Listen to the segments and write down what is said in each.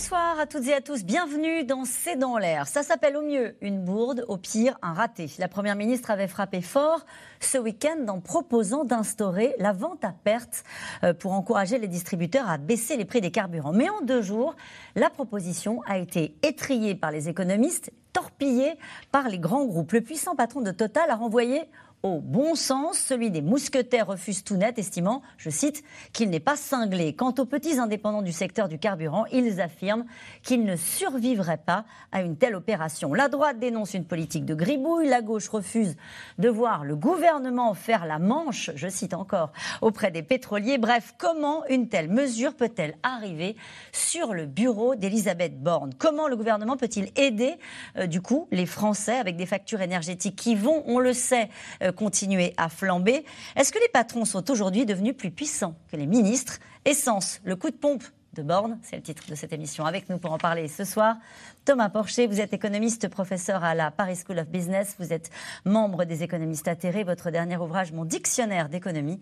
Bonsoir à toutes et à tous, bienvenue dans C'est dans l'air. Ça s'appelle au mieux une bourde, au pire un raté. La Première ministre avait frappé fort ce week-end en proposant d'instaurer la vente à perte euh, pour encourager les distributeurs à baisser les prix des carburants. Mais en deux jours, la proposition a été étriée par les économistes, torpillée par les grands groupes. Le puissant patron de Total a renvoyé au bon sens. Celui des mousquetaires refuse tout net, estimant, je cite, qu'il n'est pas cinglé. Quant aux petits indépendants du secteur du carburant, ils affirment qu'ils ne survivraient pas à une telle opération. La droite dénonce une politique de gribouille, la gauche refuse de voir le gouvernement faire la manche, je cite encore, auprès des pétroliers. Bref, comment une telle mesure peut-elle arriver sur le bureau d'Elisabeth Borne? Comment le gouvernement peut-il aider, euh, du coup, les Français avec des factures énergétiques qui vont, on le sait, euh, continuer à flamber. Est-ce que les patrons sont aujourd'hui devenus plus puissants que les ministres? Essence, le coup de pompe de Borne, c'est le titre de cette émission. Avec nous pour en parler ce soir, Thomas Porcher, vous êtes économiste, professeur à la Paris School of Business, vous êtes membre des économistes atterrés. Votre dernier ouvrage, Mon dictionnaire d'économie,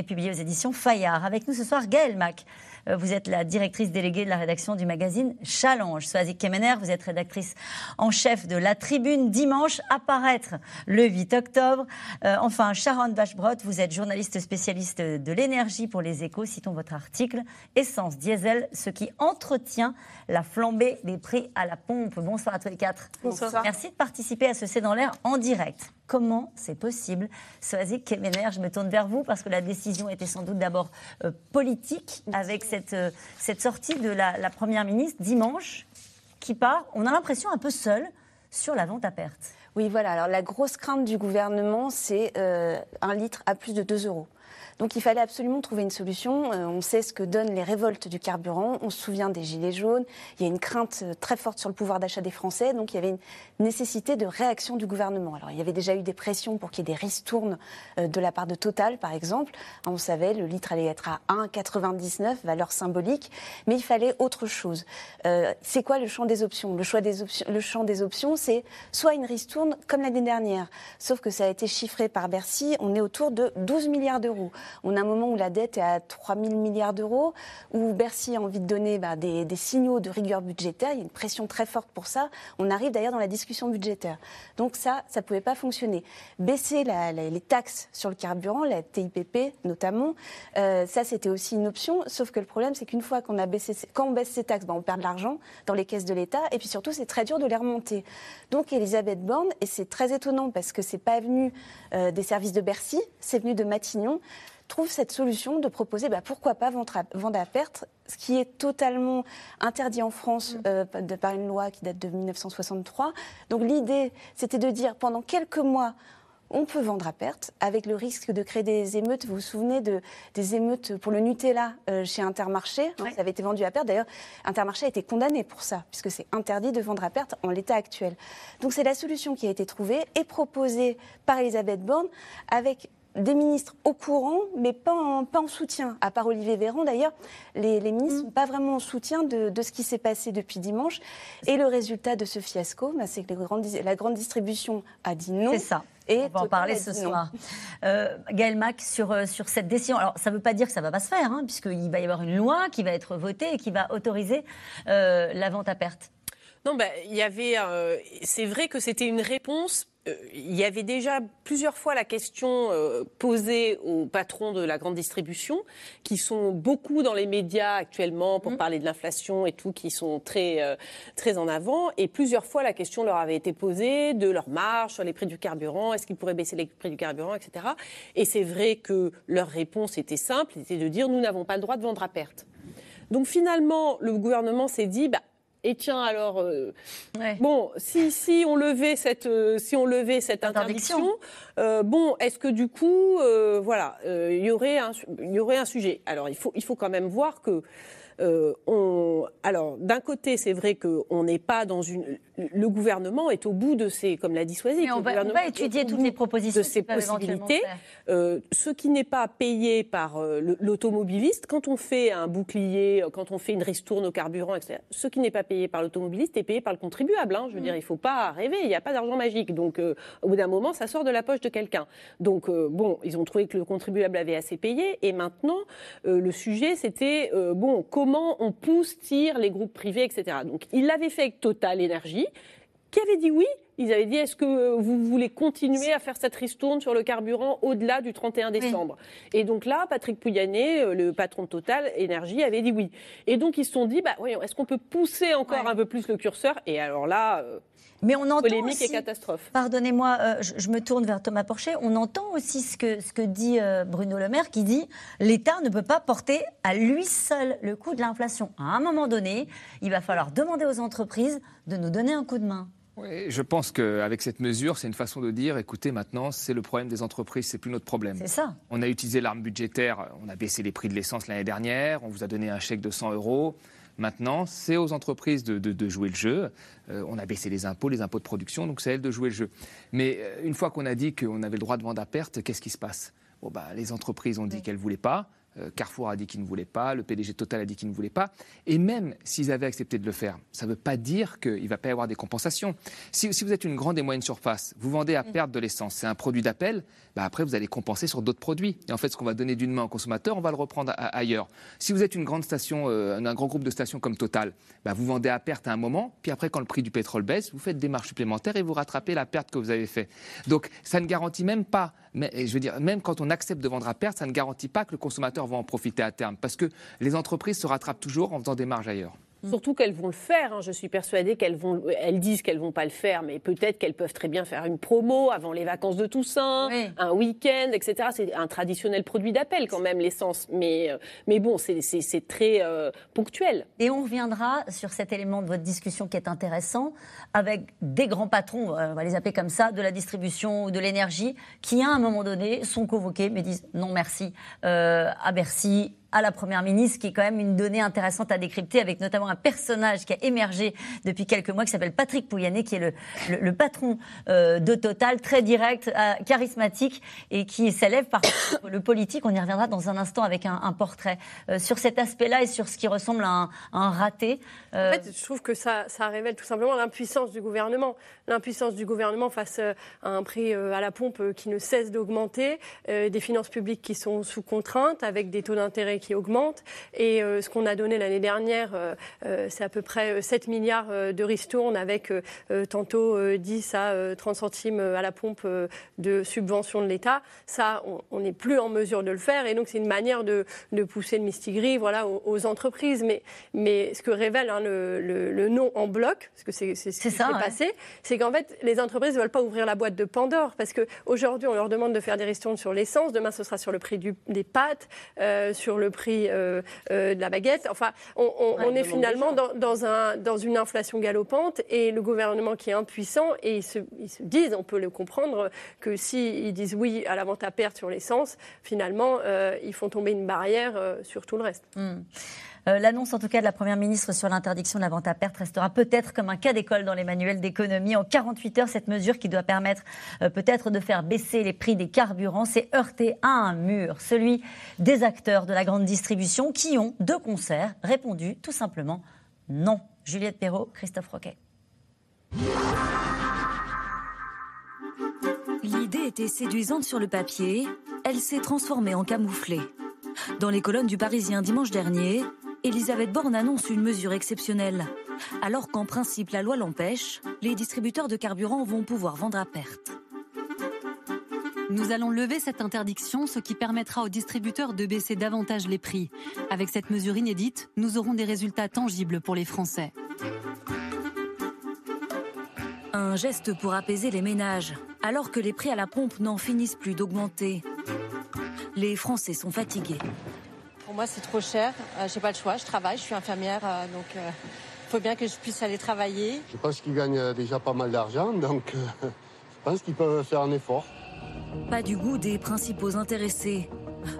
est publié aux éditions Fayard. Avec nous ce soir, Gaël Mac. Euh, vous êtes la directrice déléguée de la rédaction du magazine Challenge. Soazic Kemener, vous êtes rédactrice en chef de La Tribune dimanche, apparaître le 8 octobre. Euh, enfin, Sharon Bachbrot, vous êtes journaliste spécialiste de l'énergie pour les échos. Citons votre article Essence diesel, ce qui entretient la flambée des prix à la pompe. Bonsoir à tous les quatre. Bonsoir. Merci de participer à ce C'est dans l'air en direct. Comment c'est possible Soazic Kemener, je me tourne vers vous parce que la décision était sans doute d'abord euh, politique avec cette, euh, cette sortie de la, Première ministre dimanche qui part, on a l'impression, un peu seule sur la vente à perte. Oui, voilà. Alors la grosse crainte du gouvernement, c'est euh, un litre à plus de 2 euros. Donc il fallait absolument trouver une solution. Euh, on sait ce que donnent les révoltes du carburant. On se souvient des gilets jaunes. Il y a une crainte euh, très forte sur le pouvoir d'achat des Français. Donc il y avait une nécessité de réaction du gouvernement. Alors il y avait déjà eu des pressions pour qu'il y ait des ristournes euh, de la part de Total, par exemple. On savait le litre allait être à 1,99, valeur symbolique. Mais il fallait autre chose. C'est quoi le champ des options? Le des options, le champ des options, c'est soit une ristourne comme l'année dernière, sauf que ça a été chiffré par Bercy. On est autour de 12 milliards d'euros. On a un moment où la dette est à 3 000 milliards d'euros, où Bercy a envie de donner bah, des, signaux de rigueur budgétaire. Il y a une pression très forte pour ça. On arrive d'ailleurs dans la discussion budgétaire. Donc ça, ça ne pouvait pas fonctionner. Baisser les taxes sur le carburant, la TIPP notamment, euh, ça c'était aussi une option. Sauf que le problème, c'est qu'une fois qu'on a baissé, quand on baisse ces taxes, bah, on perd de l'argent dans les caisses de l'État. Et puis surtout, c'est très dur de les remonter. Donc Elisabeth Borne, et c'est très étonnant parce que c'est pas venu euh, des services de Bercy, c'est venu de Matignon trouve cette solution de proposer bah, pourquoi pas vendre à, vendre à, perte, ce qui est totalement interdit en France mmh. euh, de, par une loi qui date de 1963. Donc l'idée, c'était de dire pendant quelques mois, on peut vendre à perte, avec le risque de créer des émeutes. Vous vous souvenez de, des émeutes pour le Nutella euh, chez Intermarché? Oui. Ça avait été vendu à perte. D'ailleurs, Intermarché a été condamné pour ça, puisque c'est interdit de vendre à perte en l'état actuel. Donc c'est la solution qui a été trouvée et proposée par Elisabeth Borne avec des ministres au courant, mais pas en, pas en soutien. À part Olivier Véran, d'ailleurs, les, les, ministres ne mmh. sont pas vraiment en soutien de, de ce qui s'est passé depuis dimanche. Et le résultat de ce fiasco, bah, c'est que grandes, la grande distribution a dit non. C'est ça. Et on va en parler ce soir. Euh, Gaël Mac, sur, euh, sur cette décision. Alors, ça ne veut pas dire que ça ne va pas se faire, hein, puisqu'il va y avoir une loi qui va être votée et qui va autoriser euh, la vente à perte. Non, ben, il y avait. Euh, c'est vrai que c'était une réponse il y avait déjà plusieurs fois la question euh, posée aux patrons de la grande distribution, qui sont beaucoup dans les médias actuellement pour mmh. parler de l'inflation et tout, qui sont très, euh, très en avant. Et plusieurs fois, la question leur avait été posée de leur marge sur les prix du carburant, est-ce qu'ils pourraient baisser les prix du carburant, etc. Et c'est vrai que leur réponse était simple, c'était de dire nous n'avons pas le droit de vendre à perte. Donc finalement, le gouvernement s'est dit, bah, et tiens alors, bon, si, si on levait cette, si on levait cette interdiction, bon, est-ce que du coup, voilà, il y aurait un, il y aurait un sujet? Alors il faut, il faut quand même voir que euh, on, alors, d'un côté, c'est vrai qu'on n'est pas dans une. Le gouvernement est au bout de ses, comme l'a dit Soisy, on, va, étudier toutes les propositions de ses possibilités. Euh, ce qui n'est pas payé par euh, l'automobiliste, quand on fait un bouclier, quand on fait une ristourne au carburant, etc., ce qui n'est pas payé par l'automobiliste est payé par le contribuable. Hein. Je veux mm. dire, il ne faut pas rêver, il n'y a pas d'argent magique. Donc, au bout d'un moment, ça sort de la poche de quelqu'un. Donc, bon, ils ont trouvé que le contribuable avait assez payé. Et maintenant, le sujet, c'était, bon, comment comment on pousse, tire les groupes privés, etc. Donc il l'avait fait avec Total Énergie, qui avait dit oui. Ils avaient dit est-ce que vous voulez continuer à faire cette ristourne sur le carburant au-delà du 31 décembre? Et donc là, Patrick Pouyanné, euh, le patron de Total Énergie, avait dit oui. Et donc ils se sont dit bah voyons, est-ce qu'on peut pousser encore un peu plus le curseur? Et alors là, euh, mais on entend polémique aussi, et catastrophe. Pardonnez-moi, euh, je, me tourne vers Thomas Porcher. On entend aussi ce que, ce que dit euh, Bruno Le Maire, qui dit l'État ne peut pas porter à lui seul le coût de l'inflation. À un moment donné, il va falloir demander aux entreprises de nous donner un coup de main. Oui, je pense qu'avec cette mesure, c'est une façon de dire écoutez, maintenant, c'est le problème des entreprises, c'est plus notre problème. C'est ça. On a utilisé l'arme budgétaire, on a baissé les prix de l'essence l'année dernière, on vous a donné un chèque de 100 euros. Maintenant, c'est aux entreprises de, jouer le jeu. Euh, on a baissé les impôts, les impôts de production, donc c'est à elles de jouer le jeu. Mais euh, une fois qu'on a dit qu'on avait le droit de vendre à perte, qu'est-ce qui se passe? Bon, bah, Les entreprises ont dit qu'elles ne voulaient pas. Euh, Carrefour a dit qu'il ne voulait pas, le PDG Total a dit qu'il ne voulait pas. Et même s'ils avaient accepté de le faire, ça ne veut pas dire qu'il ne va pas y avoir des compensations. Si, vous êtes une grande et moyenne surface, vous vendez à perte de l'essence, c'est un produit d'appel, bah après vous allez compenser sur d'autres produits. Et en fait, ce qu'on va donner d'une main au consommateur, on va le reprendre ailleurs. Si vous êtes une grande station, euh, un grand groupe de stations comme Total, bah vous vendez à perte à un moment, puis après quand le prix du pétrole baisse, vous faites des marges supplémentaires et vous rattrapez la perte que vous avez faite. Donc ça ne garantit même pas, mais, je veux dire, même quand on accepte de vendre à perte, ça ne garantit pas que le consommateur va en profiter à terme, parce que les entreprises se rattrapent toujours en faisant des marges ailleurs. Mm. Surtout qu'elles vont le faire. Hein. Je suis persuadée qu'elles vont. Elles disent qu'elles vont pas le faire, mais peut-être qu'elles peuvent très bien faire une promo avant les vacances de Toussaint, un week-end, etc. C'est un traditionnel produit d'appel quand même l'essence, mais euh, mais bon, c'est très euh, ponctuel. Et on reviendra sur cet élément de votre discussion qui est intéressant avec des grands patrons, on va les appeler comme ça, de la distribution ou de l'énergie, qui à un moment donné sont convoqués mais disent non merci euh, à Bercy à la Première ministre, qui est quand même une donnée intéressante à décrypter, avec notamment un personnage qui a émergé depuis quelques mois, qui s'appelle Patrick Pouyanné, qui est le, le, patron euh, de Total, très direct, euh, charismatique, et qui s'élève par le politique. On y reviendra dans un instant avec un, un portrait euh, sur cet aspect-là et sur ce qui ressemble à un, un raté. En fait, je trouve que ça, ça révèle tout simplement l'impuissance du gouvernement. L'impuissance du gouvernement face à un prix à la pompe qui ne cesse d'augmenter, des finances publiques qui sont sous contrainte, avec des taux d'intérêt qui augmente. Et euh, ce qu'on a donné l'année dernière, euh, euh, c'est à peu près 7 milliards de ristournes avec tantôt 10 à 30 centimes à la pompe de subvention de l'État. Ça, on n'est plus en mesure de le faire. Et donc, c'est une manière de, de, pousser le mistigris voilà, aux, entreprises. Mais, mais ce que révèle hein, le, le, non en bloc, parce que c'est ce qui s'est passé, c'est qu'en fait, les entreprises ne veulent pas ouvrir la boîte de Pandore. Parce qu'aujourd'hui, on leur demande de faire des ristournes sur l'essence. Demain, ce sera sur le prix du, des pâtes, sur le prix euh, euh, de la baguette. Enfin, on, est finalement dans, un, dans une inflation galopante et le gouvernement qui est impuissant et ils se, disent, on peut le comprendre, que s'ils disent oui à la vente à perte sur l'essence, finalement, euh, ils font tomber une barrière sur tout le reste. Hmm. Euh, l'annonce, en tout cas, de la Première ministre sur l'interdiction de la vente à perte restera peut-être comme un cas d'école dans les manuels d'économie. En 48 heures, cette mesure qui doit permettre euh, peut-être de faire baisser les prix des carburants s'est heurtée à un mur, celui des acteurs de la grande distribution qui ont, de concert, répondu tout simplement non. Juliette Perrault, Christophe Roquet. L'idée était séduisante sur le papier, elle s'est transformée en camouflée. Dans les colonnes du Parisien dimanche dernier, Elisabeth Borne annonce une mesure exceptionnelle. Alors qu'en principe la loi l'empêche, les distributeurs de carburant vont pouvoir vendre à perte. Nous allons lever cette interdiction, ce qui permettra aux distributeurs de baisser davantage les prix. Avec cette mesure inédite, nous aurons des résultats tangibles pour les Français. Un geste pour apaiser les ménages, alors que les prix à la pompe n'en finissent plus d'augmenter. Les Français sont fatigués. Pour moi, c'est trop cher. Je euh, J'ai pas le choix. Je travaille. Je suis infirmière, euh, donc euh, faut bien que je puisse aller travailler. Je pense qu'ils gagnent déjà pas mal d'argent, donc je pense qu'ils peuvent faire un effort. Pas du goût des principaux intéressés.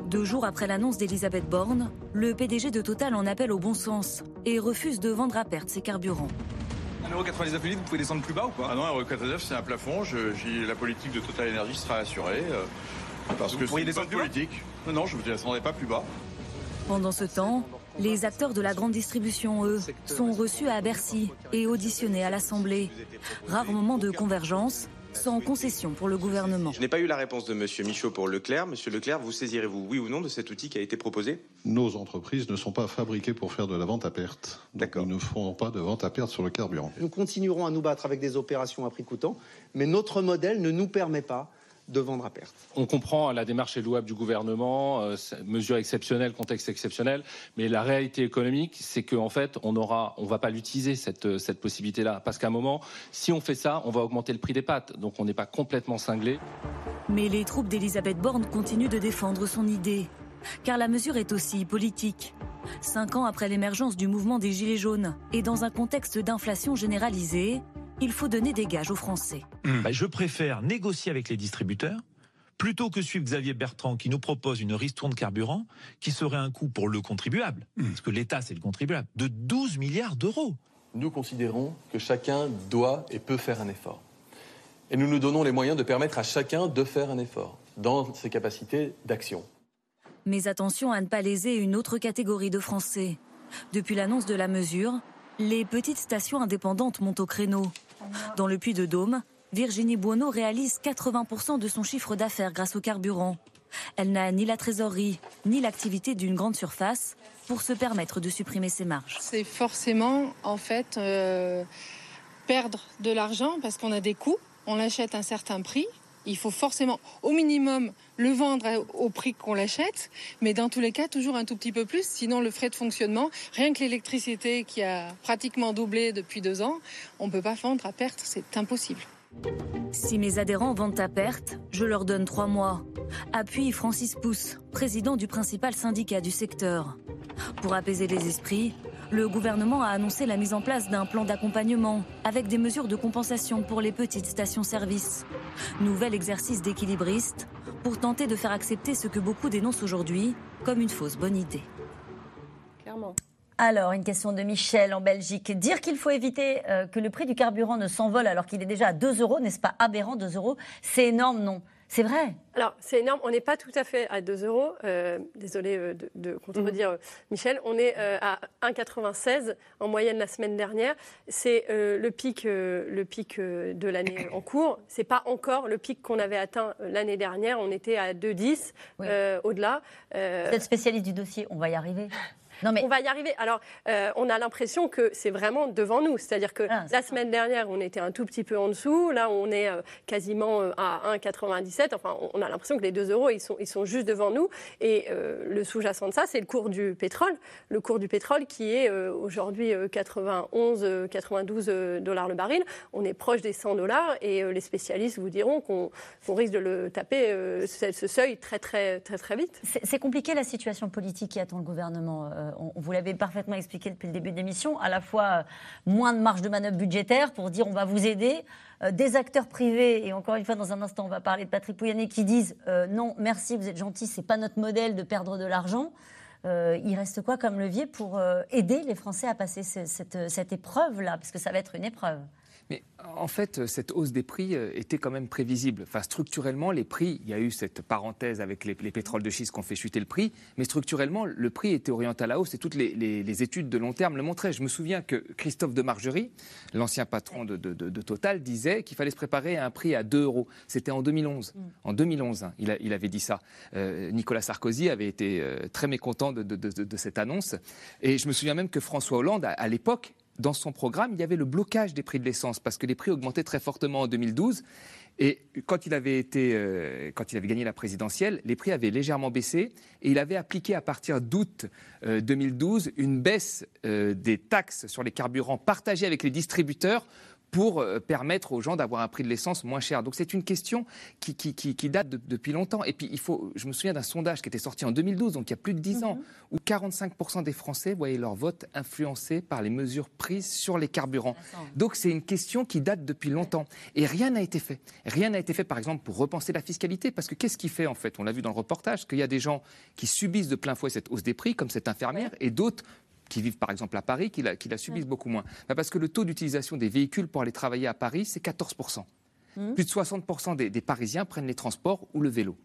Deux jours après l'annonce d'Elisabeth Borne, le PDG de Total en appelle au bon sens et refuse de vendre à perte ses carburants. 1,99€ litre, vous pouvez descendre plus bas ou pas? Ah non, 1,99€ c'est un plafond. Je, la politique de Total Energy sera assurée. Euh, parce que c'est une politique. Non, non, je ne descendrai pas plus bas. Pendant ce temps, les acteurs de la grande distribution, eux, sont reçus à Bercy et auditionnés à l'Assemblée. Rare moment de convergence, sans concession pour le gouvernement. Je n'ai pas eu la réponse de M. Michaud pour Leclerc. Monsieur Leclerc, vous saisirez-vous, oui ou non, de cet outil qui a été proposé? Nos entreprises ne sont pas fabriquées pour faire de la vente à perte. D'accord. Nous ne ferons pas de vente à perte sur le carburant. Nous continuerons à nous battre avec des opérations à prix coûtant, mais notre modèle ne nous permet pas de vendre à perte. On comprend la démarche est louable du gouvernement, euh, mesure exceptionnelle, contexte exceptionnel, mais la réalité économique, c'est qu'en fait, on aura, on va pas l'utiliser cette, euh, cette possibilité-là, parce qu'à un moment, si on fait ça, on va augmenter le prix des pâtes, donc on n'est pas complètement cinglé. Mais les troupes d'Elisabeth Borne continuent de défendre son idée, car la mesure est aussi politique. Cinq ans après l'émergence du mouvement des Gilets jaunes et dans un contexte d'inflation généralisée, il faut donner des gages aux Français. Hmm. Bah, je préfère négocier avec les distributeurs plutôt que suivre Xavier Bertrand qui nous propose une ristourne carburant qui serait un coût pour le contribuable, hmm. parce que l'État c'est le contribuable, de 12 milliards d'euros. Nous considérons que chacun doit et peut faire un effort. Et nous nous donnons les moyens de permettre à chacun de faire un effort dans ses capacités d'action. Mais attention à ne pas léser une autre catégorie de Français. Depuis l'annonce de la mesure, les petites stations indépendantes montent au créneau. Dans le Puy de Dôme, Virginie Buono réalise 80% de son chiffre d'affaires grâce au carburant. Elle n'a ni la trésorerie, ni l'activité d'une grande surface pour se permettre de supprimer ses marges. C'est forcément, en fait, euh, perdre de l'argent parce qu'on a des coûts, on l'achète à un certain prix, il faut forcément, au minimum, le vendre au prix qu'on l'achète, mais dans tous les cas, toujours un tout petit peu plus. Sinon, le frais de fonctionnement, rien que l'électricité qui a pratiquement doublé depuis deux ans, on ne peut pas vendre à perte, c'est impossible. Si mes adhérents vendent à perte, je leur donne trois mois. Appuie Francis Pousse, président du principal syndicat du secteur. Pour apaiser les esprits, le gouvernement a annoncé la mise en place d'un plan d'accompagnement avec des mesures de compensation pour les petites stations-service. Nouvel exercice d'équilibriste pour tenter de faire accepter ce que beaucoup dénoncent aujourd'hui comme une fausse bonne idée. Clairement. Alors, une question de Michel en Belgique. Dire qu'il faut éviter euh, que le prix du carburant ne s'envole alors qu'il est déjà à 2 euros, n'est-ce pas aberrant? 2 euros C'est énorme, non? C'est vrai. Alors, c'est énorme. On n'est pas tout à fait à 2 euros. Euh, désolé euh, de, contredire mhm. Michel. On est à 1,96 en moyenne la semaine dernière. C'est le pic, le pic de l'année en cours. C'est pas encore le pic qu'on avait atteint l'année dernière. On était à 2,10 au-delà. Vous êtes spécialiste du dossier. On va y arriver. On va y arriver. Alors, euh, on a l'impression que c'est vraiment devant nous. C'est-à-dire que ah, la semaine dernière, on était un tout petit peu en dessous. Là, on est euh, quasiment euh, à 1,97. Enfin, on a l'impression que les 2 euros, ils sont, ils sont juste devant nous. Et le sous-jacent de ça, c'est le cours du pétrole. Le cours du pétrole qui est aujourd'hui 91, 92 dollars le baril. On est proche des 100 dollars. Et les spécialistes vous diront qu'on risque de le taper, ce, seuil, très, très, très, très vite. C'est compliqué la situation politique qui attend le gouvernement on, vous l'avez parfaitement expliqué depuis le début de l'émission, à la fois euh, moins de marge de manœuvre budgétaire pour dire on va vous aider, euh, des acteurs privés, et encore une fois dans un instant on va parler de Patrick Pouyanné, qui disent euh, non merci vous êtes gentil, c'est pas notre modèle de perdre de l'argent. il reste quoi comme levier pour aider les Français à passer cette, cette épreuve-là? Parce que ça va être une épreuve. Mais en fait, cette hausse des prix euh, était quand même prévisible. Enfin, structurellement, les prix, il y a eu cette parenthèse avec les, pétroles de schiste qui ont fait chuter le prix, mais structurellement, le prix était orienté à la hausse et toutes les, études de long terme le montraient. Je me souviens que Christophe de Margerie, l'ancien patron de, Total, disait qu'il fallait se préparer à un prix à 2 euros. C'était en 2011. Mm. En 2011, hein, il, avait dit ça. Euh, Nicolas Sarkozy avait été euh, très mécontent de, cette annonce. Et je me souviens même que François Hollande, à l'époque, dans son programme, il y avait le blocage des prix de l'essence parce que les prix augmentaient très fortement en 2012. Et quand il avait été, euh, quand il avait gagné la présidentielle, les prix avaient légèrement baissé et il avait appliqué à partir d'août 2012 euh, une baisse euh, des taxes sur les carburants partagées avec les distributeurs pour euh, permettre aux gens d'avoir un prix de l'essence moins cher. Donc c'est une question qui, qui, qui, qui date de- depuis longtemps. Et puis il faut, je me souviens d'un sondage qui était sorti en 2012, donc il y a plus de 10 ans, où 45% des Français voyaient leur vote influencé par les mesures prises sur les carburants. Donc c'est une question qui date depuis longtemps. Et rien n'a été fait. Rien n'a été fait, par exemple, pour repenser la fiscalité. Parce que qu'est-ce qui fait, en fait? On l'a vu dans le reportage, qu'il y a des gens qui subissent de plein fouet cette hausse des prix, comme cette infirmière, et d'autres qui vivent par exemple à Paris, qui la, qui la subissent beaucoup moins. Bah, parce que le taux d'utilisation des véhicules pour aller travailler à Paris, c'est 14%. Plus de 60% des, des Parisiens prennent les transports ou le vélo.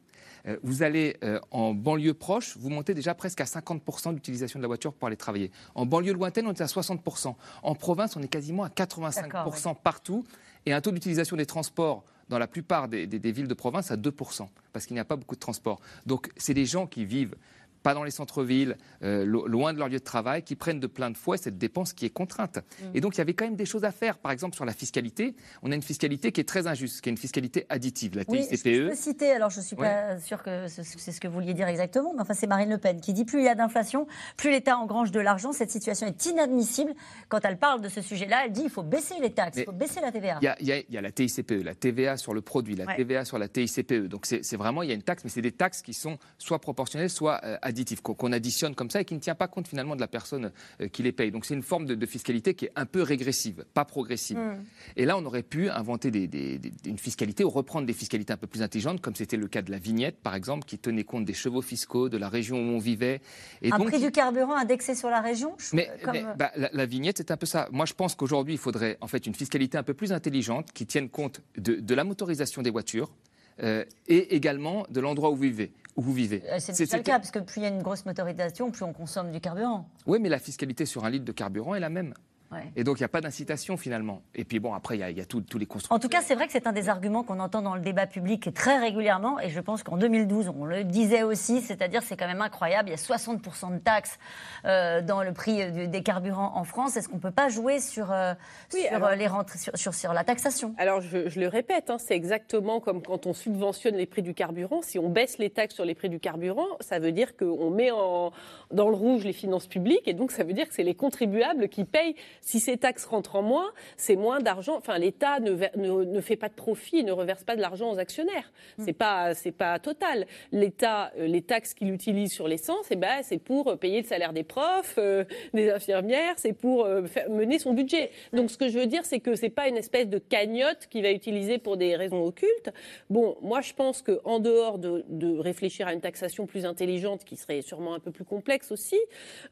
Euh, vous allez euh, en banlieue proche, vous montez déjà presque à 50% d'utilisation de la voiture pour aller travailler. En banlieue lointaine, on est à 60%. En province, on est quasiment à 85% D'accord, partout. Et un taux d'utilisation des transports dans la plupart des, des- des villes de province à 2%, parce qu'il n'y a pas beaucoup de transports. Donc, c'est des gens qui vivent pas dans les centres-villes, euh, lo- loin de leur lieu de travail, qui prennent de plein de fouet cette dépense qui est contrainte. Et donc, il y avait quand même des choses à faire. Par exemple, sur la fiscalité, on a une fiscalité qui est très injuste, qui est une fiscalité additive, la Oui, je TICPE. peux citer, alors je ne suis pas sûre que c'est ce que vous vouliez dire exactement, mais enfin c'est Marine Le Pen qui dit plus il y a d'inflation, plus l'État engrange de l'argent. Cette situation est inadmissible. Quand elle parle de ce sujet-là, elle dit il faut baisser les taxes, il faut baisser la TVA. Il y, y y a la TICPE, la TVA sur le produit, la Ouais. TVA sur la TICPE. Donc c'est c'est vraiment, il y a une taxe, mais c'est des taxes qui sont soit proportionnelles, soit euh, additives, qu'on qu'on additionne comme ça et qui ne tient pas compte finalement de la personne euh, qui les paye. Donc c'est une forme de, de fiscalité qui est un peu régressive, pas progressive. Mm. Et là, on aurait pu inventer des- des- des- une fiscalité ou reprendre des fiscalités un peu plus intelligentes, comme c'était le cas de la vignette, par exemple, qui tenait compte des chevaux fiscaux, de la région où on vivait. Et un donc, prix du carburant indexé sur la région je- mais, comme- mais, bah, la, la vignette, c'est un peu ça. Moi, je pense qu'aujourd'hui, il faudrait en fait une fiscalité un peu plus intelligente qui tienne compte de, de la motorisation des voitures euh, et également de l'endroit où vous vivez. Où vous vivez. Euh, C'est déjà le cas, parce que plus il y a une grosse motorisation, plus on consomme du carburant. Oui, mais la fiscalité sur un litre de carburant est la même. Ouais. Et donc, il n'y a pas d'incitation finalement. Et puis bon, après, il y y a tout- tous les constructeurs. En tout cas, c'est vrai que c'est un des arguments qu'on entend dans le débat public très régulièrement, et je pense qu'en 2012, on le disait aussi, c'est-à-dire c'est quand même incroyable, il y a 60% de taxes euh, dans le prix euh, du- des carburants en France. Est-ce qu'on ne peut pas jouer sur, euh, sur, alors- euh, les rentrées, sur, sur- sur la taxation? Alors, je, je le répète, hein, c'est exactement comme quand on subventionne les prix du carburant. Si on baisse les taxes sur les prix du carburant, ça veut dire qu'on met en, dans le rouge les finances publiques, et donc ça veut dire que c'est les contribuables qui payent. Si ces taxes rentrent en moins, c'est moins d'argent. Enfin, l'État ne, ne, ne fait pas de profit, ne reverse pas de l'argent aux actionnaires. C'est pas, c'est pas total. L'État, euh, les taxes qu'il utilise sur l'essence, eh ben, c'est pour euh, payer le salaire des profs, euh, des infirmières, c'est pour euh, faire- mener son budget. Donc, ce que je veux dire, c'est que c'est pas une espèce de cagnotte qu'il va utiliser pour des raisons occultes. Bon, moi, je pense que en dehors de, de réfléchir à une taxation plus intelligente, qui serait sûrement un peu plus complexe aussi,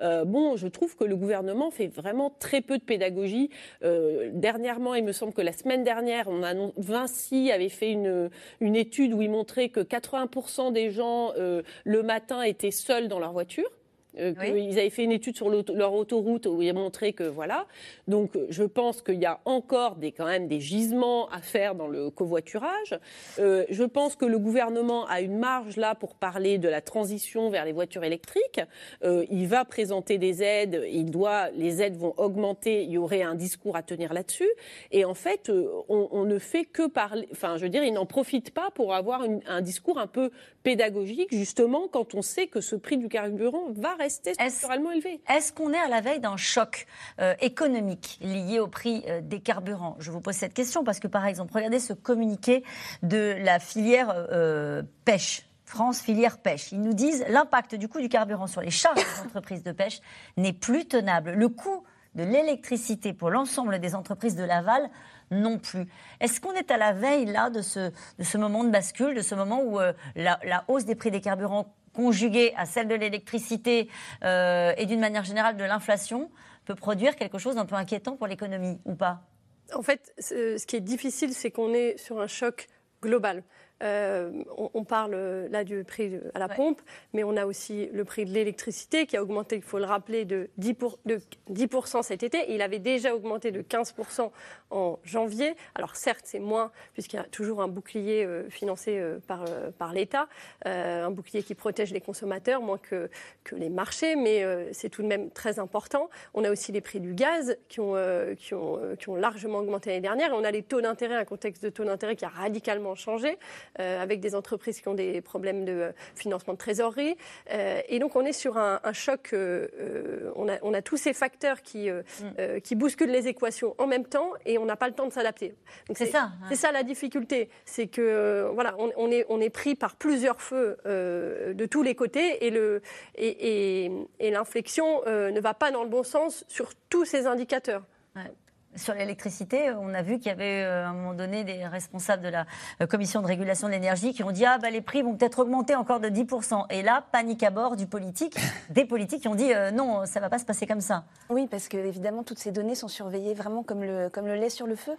euh, bon, je trouve que le gouvernement fait vraiment très peu de pédagogie. Euh, dernièrement, il me semble que la semaine dernière, on annonce, Vinci avait fait une, une étude où il montrait que 80% des gens euh, le matin étaient seuls dans leur voiture. Euh, qu'ils avaient fait une étude sur leur autoroute où il a montré que voilà. Donc euh, je pense qu'il y a encore des, quand même des gisements à faire dans le covoiturage. Euh, je pense que le gouvernement a une marge là pour parler de la transition vers les voitures électriques. Euh, il va présenter des aides, il doit, les aides vont augmenter, il y aurait un discours à tenir là-dessus. Et en fait, on, on ne fait que parler, enfin je veux dire, il n'en profite pas pour avoir une- un discours un peu pédagogique, justement, quand on sait que ce prix du carburant va rester structurellement élevé. Est-ce qu'on est à la veille d'un choc euh, économique lié au prix euh, des carburants? Je vous pose cette question parce que, par exemple, regardez ce communiqué de la filière euh, pêche. France filière pêche. Ils nous disent l'impact du coût du carburant sur les charges des entreprises de pêche n'est plus tenable. Le coût de l'électricité pour l'ensemble des entreprises de l'aval non plus. Est-ce qu'on est à la veille là de ce, de ce moment de bascule, de ce moment où euh, la, la hausse des prix des carburants conjuguée à celle de l'électricité euh, et d'une manière générale de l'inflation peut produire quelque chose d'un peu inquiétant pour l'économie ou pas? En fait, ce ce qui est difficile, c'est qu'on est sur un choc global. Euh, on, on parle euh, là du prix de- à la pompe, mais on a aussi le prix de l'électricité qui a augmenté, il faut le rappeler, de 10%, pour- de 10% cet été. Il avait déjà augmenté de 15% en janvier. Alors certes, c'est moins, puisqu'il y a toujours un bouclier euh, financé euh, par, par l'État, un bouclier qui protège les consommateurs moins que, que les marchés, mais c'est tout de même très important. On a aussi les prix du gaz qui ont, qui ont, qui ont largement augmenté l'année dernière, et on a les taux d'intérêt, un contexte de taux d'intérêt qui a radicalement changé. Avec des entreprises qui ont des problèmes de financement de trésorerie. et donc on est sur un, choc, on a, on, a, tous ces facteurs qui, mm. qui bousculent les équations en même temps et on n'a pas le temps de s'adapter. C'est ça. C'est ça la difficulté, c'est que voilà, on, est, on est pris par plusieurs feux de tous les côtés et le et, et l'inflexion ne va pas dans le bon sens sur tous ces indicateurs. Sur l'électricité, on a vu qu'il y avait euh, à un moment donné des responsables de la euh, commission de régulation de l'énergie qui ont dit ah bah les prix vont peut-être augmenter encore de 10%. Et là, panique à bord du politique, des politiques qui ont dit euh, non, ça va pas se passer comme ça. Oui, parce que évidemment toutes ces données sont surveillées vraiment comme le comme le lait sur le feu.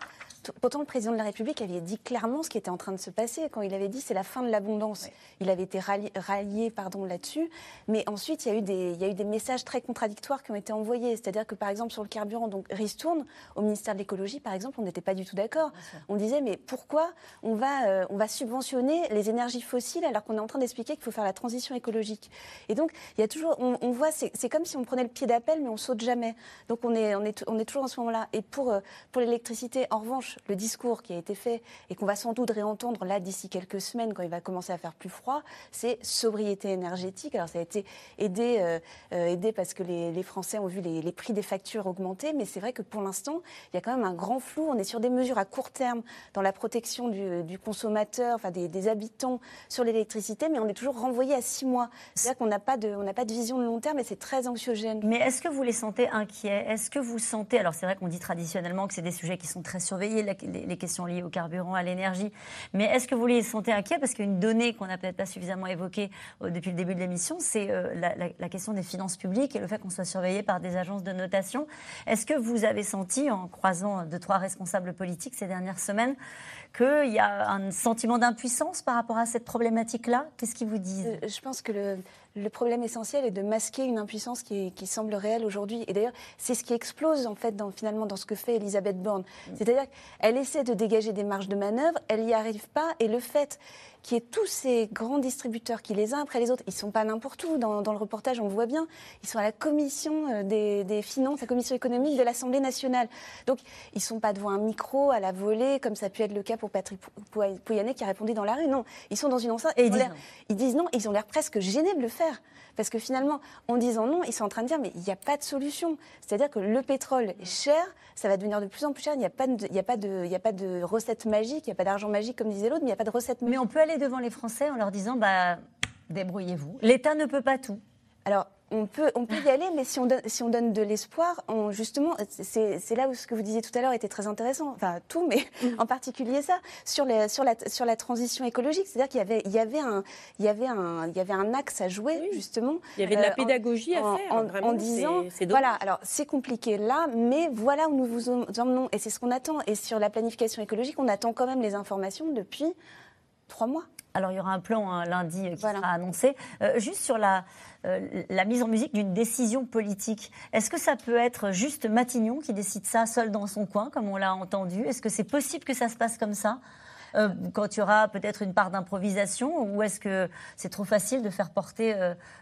Pourtant, le président de la République avait dit clairement ce qui était en train de se passer quand il avait dit c'est la fin de l'abondance. Il avait été rallié, pardon là-dessus, mais ensuite il y a eu des il y a eu des messages très contradictoires qui ont été envoyés. C'est-à-dire que par exemple sur le carburant, donc ristourne au ministère de l'écologie, par exemple, on n'était pas du tout d'accord. On disait mais pourquoi on va euh, on va subventionner les énergies fossiles alors qu'on est en train d'expliquer qu'il faut faire la transition écologique? Et donc il y a toujours on, voit c'est comme si on prenait le pied d'appel mais on saute jamais. Donc on est on est on est toujours en ce moment-là. Et pour euh, pour l'électricité, en revanche le discours qui a été fait et qu'on va sans doute réentendre là d'ici quelques semaines quand il va commencer à faire plus froid, c'est sobriété énergétique. Alors ça a été aidé, euh, euh, aidé parce que les, Français ont vu les, prix des factures augmenter, mais c'est vrai que pour l'instant, il y a quand même un grand flou. On est sur des mesures à court terme dans la protection du, consommateur, enfin des, habitants sur l'électricité, mais on est toujours renvoyé à six mois. C'est-à-dire qu'on n'a pas, de, pas de vision de long terme et c'est très anxiogène. Mais est-ce que vous les sentez inquiets? Est-ce que vous sentez, alors c'est vrai qu'on dit traditionnellement que c'est des sujets qui sont très surveillés, les, questions liées au carburant, à l'énergie. Mais est-ce que vous les sentez inquiets? Parce qu'une donnée qu'on n'a peut-être pas suffisamment évoquée euh, depuis le début de l'émission, c'est euh, la, question des finances publiques et le fait qu'on soit surveillé par des agences de notation. Est-ce que vous avez senti, en croisant deux, trois responsables politiques ces dernières semaines, qu'il y a un sentiment d'impuissance par rapport à cette problématique-là? Qu'est-ce qu'ils vous disent? Euh, Je pense que le, le problème essentiel est de masquer une impuissance qui, semble réelle aujourd'hui. Et d'ailleurs, c'est ce qui explose en fait dans, finalement dans ce que fait Elisabeth Borne. Mm. C'est-à-dire qu'elle essaie de dégager des marges de manœuvre, elle n'y arrive pas, et le fait qu'il y ait tous ces grands distributeurs qui, les uns après les autres, ils ne sont pas n'importe où. Dans, le reportage, on le voit bien. Ils sont à la commission euh, des, finances, la commission économique de l'Assemblée nationale. Donc, ils ne sont pas devant un micro à la volée, comme ça a pu être le cas pour Patrick Pouyanné qui a répondu dans la rue. Non, ils sont dans une enceinte. Et ils, disent ils disent non. Ils ont l'air presque gênés de le faire. Parce que finalement, en disant non, ils sont en train de dire mais il n'y a pas de solution. C'est-à-dire que le pétrole est cher, ça va devenir de plus en plus cher. Il n'y a, pas de, il a, pas de, il a pas de recette magique, il n'y a pas d'argent magique comme disait l'autre, mais il n'y a pas de recette magique. Mais on peut aller devant les Français en leur disant bah, débrouillez-vous. L'État ne peut pas tout. Alors, on peut, on peut y aller, mais si on donne, si on donne de l'espoir, justement, c'est là où ce que vous disiez tout à l'heure était très intéressant. Enfin, tout, mais mm. en particulier ça, sur, les, sur, la, sur la transition écologique. C'est-à-dire qu'il y avait, il y, avait un, il y, avait un, il y avait un axe à jouer, justement. Il y avait de la euh, pédagogie à faire. En, en disant, voilà, alors c'est compliqué là, mais voilà où nous vous emmenons. Et c'est ce qu'on attend. Et sur la planification écologique, on attend quand même les informations depuis trois mois. Alors il y aura un plan un lundi qui sera annoncé. Euh, juste sur la, euh, la mise en musique d'une décision politique, est-ce que ça peut être juste Matignon qui décide ça seul dans son coin, comme on l'a entendu? Est-ce que c'est possible que ça se passe comme ça? Euh, quand il y aura peut-être une part d'improvisation ou est-ce que c'est trop facile de faire porter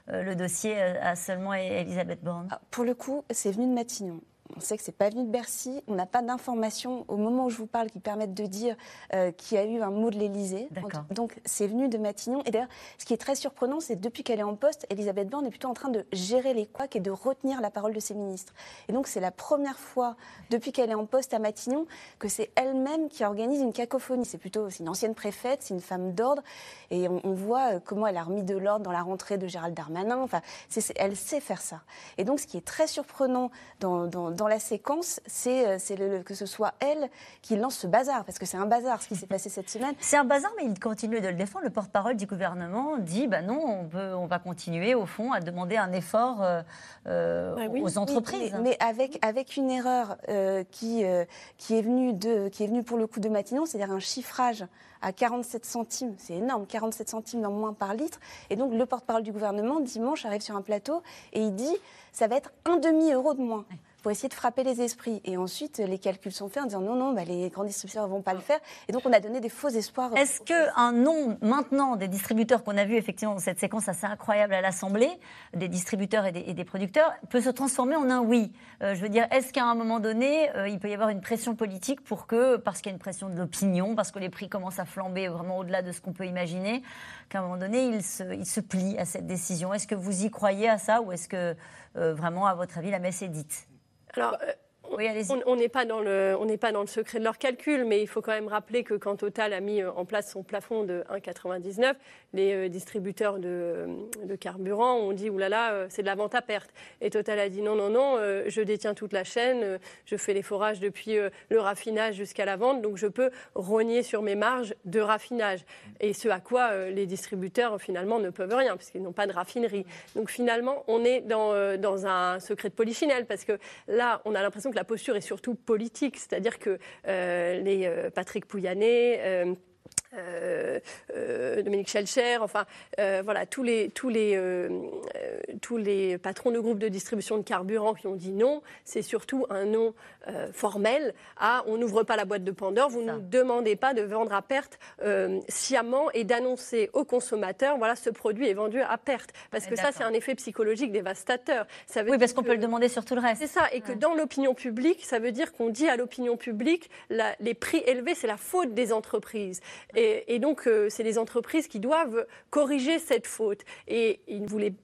le dossier à seulement Elisabeth Borne? Ah, Pour le coup, c'est venu de Matignon. On sait que c'est pas venu de Bercy. On n'a pas d'informations au moment où je vous parle qui permettent de dire euh, qu'il y a eu un mot de l'Élysée. Donc c'est venu de Matignon. Et d'ailleurs, ce qui est très surprenant, c'est depuis qu'elle est en poste, Elisabeth Borne est plutôt en train de gérer les couacs et de retenir la parole de ses ministres. Et donc c'est la première fois depuis qu'elle est en poste à Matignon que c'est elle-même qui organise une cacophonie. C'est plutôt une ancienne préfète, c'est une femme d'ordre, et on, voit euh, comment elle a remis de l'ordre dans la rentrée de Gérald Darmanin. Enfin, elle sait faire ça. Et donc ce qui est très surprenant dans, dans dans la séquence, c'est euh, que ce soit elle qui lance ce bazar, parce que c'est un bazar ce qui s'est passé cette semaine. C'est un bazar, mais il continue de le défendre. Le porte-parole du gouvernement dit bah non, on, peut, on va continuer, au fond, à demander un effort euh, euh, bah aux entreprises. mais, avec, avec une erreur qui, qui, est venue de, qui est venue pour le coup de Matignon, c'est-à-dire un chiffrage à 47 centimes, c'est énorme, 47 centimes en moins par litre. Et donc le porte-parole du gouvernement, dimanche, arrive sur un plateau et il dit ça va être un demi-euro de moins. Pour essayer de frapper les esprits. Et ensuite, les calculs sont faits en disant non, non, bah, les grands distributeurs ne vont pas le faire. Et donc, on a donné des faux espoirs. Est-ce qu'un nom maintenant des distributeurs qu'on a vu effectivement dans cette séquence assez incroyable à l'Assemblée, des distributeurs et des, producteurs, peut se transformer en un oui? Euh, Je veux dire, est-ce qu'à un moment donné, euh, il peut y avoir une pression politique pour que, parce qu'il y a une pression de l'opinion, parce que les prix commencent à flamber vraiment au-delà de ce qu'on peut imaginer, qu'à un moment donné, il se, se plie à cette décision? Est-ce que vous y croyez à ça ou est-ce que euh, vraiment, à votre avis, la messe est dite? Alors, on n'est pas, dans le, secret de leur calcul, mais il faut quand même rappeler que quand Total a mis euh, en place son plafond de 1,99, les euh, distributeurs de, carburant ont dit oulala, là là, c'est de la vente à perte. Et Total a dit non, non, non, euh, je détiens toute la chaîne, je fais les forages depuis le raffinage jusqu'à la vente, donc je peux rogner sur mes marges de raffinage. Et ce à quoi les distributeurs finalement ne peuvent rien, puisqu'ils n'ont pas de raffinerie. Donc finalement, on est dans, dans un secret de polichinelle, parce que là, on a l'impression que la posture est surtout politique, c'est-à-dire que euh, les euh, Patrick Pouyanné, euh, euh, Dominique Schelcher, enfin euh, voilà, tous les, tous, les, tous les patrons de groupes de distribution de carburant qui ont dit non, c'est surtout un non formel à on n'ouvre pas la boîte de Pandore, vous ne nous demandez pas de vendre à perte sciemment et d'annoncer aux consommateurs voilà, ce produit est vendu à perte. Parce que ça, c'est un effet psychologique dévastateur. Ça veut oui, parce qu'on peut le demander sur tout le reste. C'est ça, et que dans l'opinion publique, ça veut dire qu'on dit à l'opinion publique les prix élevés, c'est la faute des entreprises. Et, donc, euh, c'est les entreprises qui doivent corriger cette faute. Et ils ne voulaient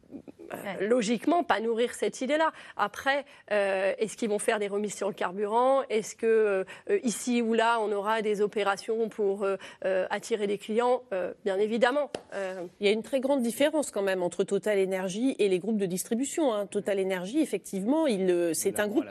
euh, logiquement pas nourrir cette idée-là. Après, euh, est-ce qu'ils vont faire des remises sur le carburant? Est-ce que ici ou là, on aura des opérations pour attirer des clients? Bien évidemment. Il y a une très grande différence quand même entre Total Energy et les groupes de distribution. Hein. Total Energy, effectivement, c'est un groupe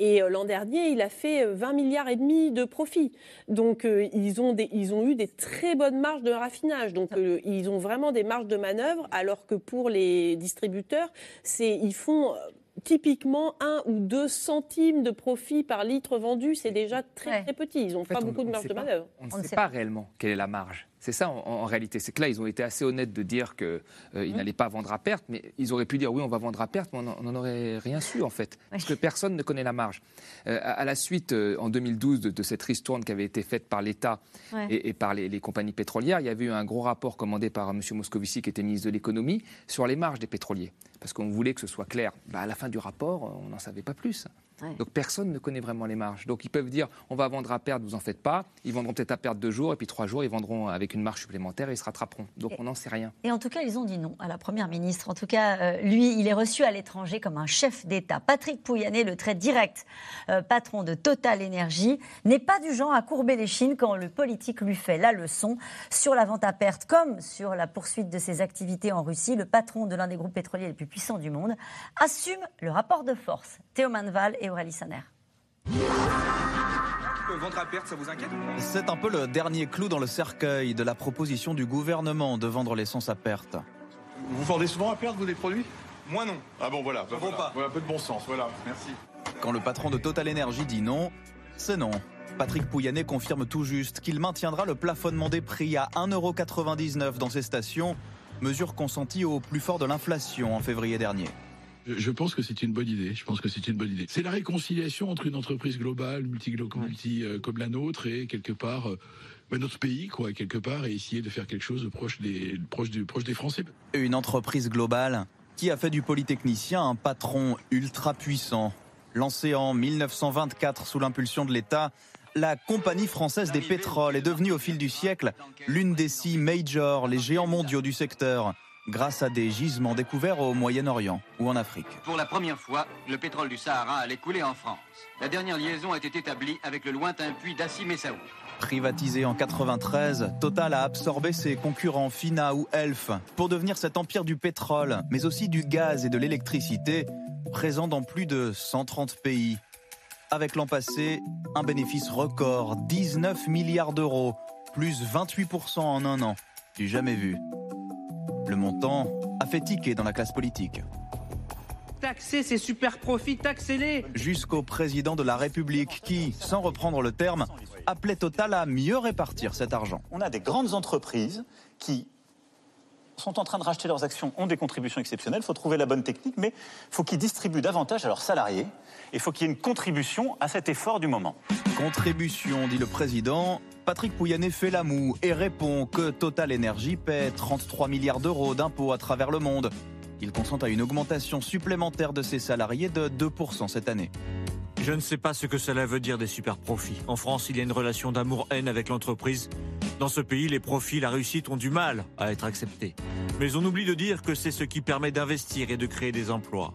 et l'an dernier, il a fait 20 milliards et demi de profits. Donc, ils ont des, ils ont eu des très bonnes marges de raffinage. Donc, euh, ils ont vraiment des marges de manœuvre, alors que pour les distributeurs, c'est, ils font euh, typiquement 1 ou 2 centimes de profit par litre vendu, c'est déjà très très petit. Ils n'ont pas beaucoup de marge de manœuvre. On ne sait pas réellement quelle est la marge. C'est ça en, réalité. C'est que là, ils ont été assez honnêtes de dire qu'ils euh, mmh. n'allaient pas vendre à perte, mais ils auraient pu dire oui, on va vendre à perte, mais on n'en aurait rien su en fait, parce que personne ne connaît la marge. Euh, à, la suite, euh, en 2012, de, cette ristourne qui avait été faite par l'État et, par les, compagnies pétrolières, il y avait eu un gros rapport commandé par M. Moscovici, qui était ministre de l'économie, sur les marges des pétroliers, parce qu'on voulait que ce soit clair. Bah, à la fin du rapport, on n'en savait pas plus. Donc personne ne connaît vraiment les marges. Donc ils peuvent dire on va vendre à perte, vous en faites pas. Ils vendront peut-être à perte deux jours et puis trois jours ils vendront avec une marge supplémentaire et ils se rattraperont. Donc on n'en sait rien. Et en tout cas ils ont dit non à la première ministre. En tout cas euh, lui il est reçu à l'étranger comme un chef d'État. Patrick Pouyanné, le trait direct euh, patron de Total Energy, n'est pas du genre à courber les chines quand le politique lui fait la leçon sur la vente à perte comme sur la poursuite de ses activités en Russie. Le patron de l'un des groupes pétroliers les plus puissants du monde assume le rapport de force. Théo Manval et Aurélie Saner. Ventre à perte, ça vous inquiète? C'est un peu le dernier clou dans le cercueil de la proposition du gouvernement de vendre l'essence à perte. Vous vendez souvent à perte, vous, des produits? Moi, non. Ah bon, voilà. Bah, voilà. un peu de bon sens, voilà. Merci. Quand le patron de Total Energy dit non, c'est non. Patrick Pouyanné confirme tout juste qu'il maintiendra le plafonnement des prix à 1,99€ dans ses stations, mesure consentie au plus fort de l'inflation en février dernier. Je pense que c'est une bonne idée. Je pense que c'est une bonne idée. C'est la réconciliation entre une entreprise globale, multi, multi euh, comme la nôtre et quelque part euh, bah, notre pays, quoi, quelque part, et essayer de faire quelque chose de proche des, proche du, proche des Français. Une entreprise globale qui a fait du polytechnicien un patron ultra puissant. Lancé en 1924 sous l'impulsion de l'État, la Compagnie française des pétroles est devenue au fil du siècle l'une des six majors, les géants mondiaux du secteur grâce à des gisements découverts au Moyen-Orient ou en Afrique. Pour la première fois, le pétrole du Sahara allait couler en France. La dernière liaison a été établie avec le lointain puits d'Assi Messaoud. Privatisé en 93, Total a absorbé ses concurrents FINA ou ELF pour devenir cet empire du pétrole, mais aussi du gaz et de l'électricité, présent dans plus de 130 pays. Avec l'an passé, un bénéfice record, 19 milliards d'euros, plus 28% en un an, du jamais vu. Le montant a fait tiquer dans la classe politique. Taxer ces super profits, taxez-les Jusqu'au président de la République qui, sans reprendre le terme, appelait Total à mieux répartir cet argent. On a des grandes entreprises qui sont en train de racheter leurs actions ont des contributions exceptionnelles. Il faut trouver la bonne technique, mais il faut qu'ils distribuent davantage à leurs salariés. Et il faut qu'il y ait une contribution à cet effort du moment. Contribution, dit le président. Patrick Pouyanné fait la moue et répond que Total Energy paie 33 milliards d'euros d'impôts à travers le monde. Il consent à une augmentation supplémentaire de ses salariés de 2% cette année. Je ne sais pas ce que cela veut dire des super profits. En France, il y a une relation d'amour-haine avec l'entreprise. Dans ce pays, les profits, la réussite ont du mal à être acceptés. Mais on oublie de dire que c'est ce qui permet d'investir et de créer des emplois.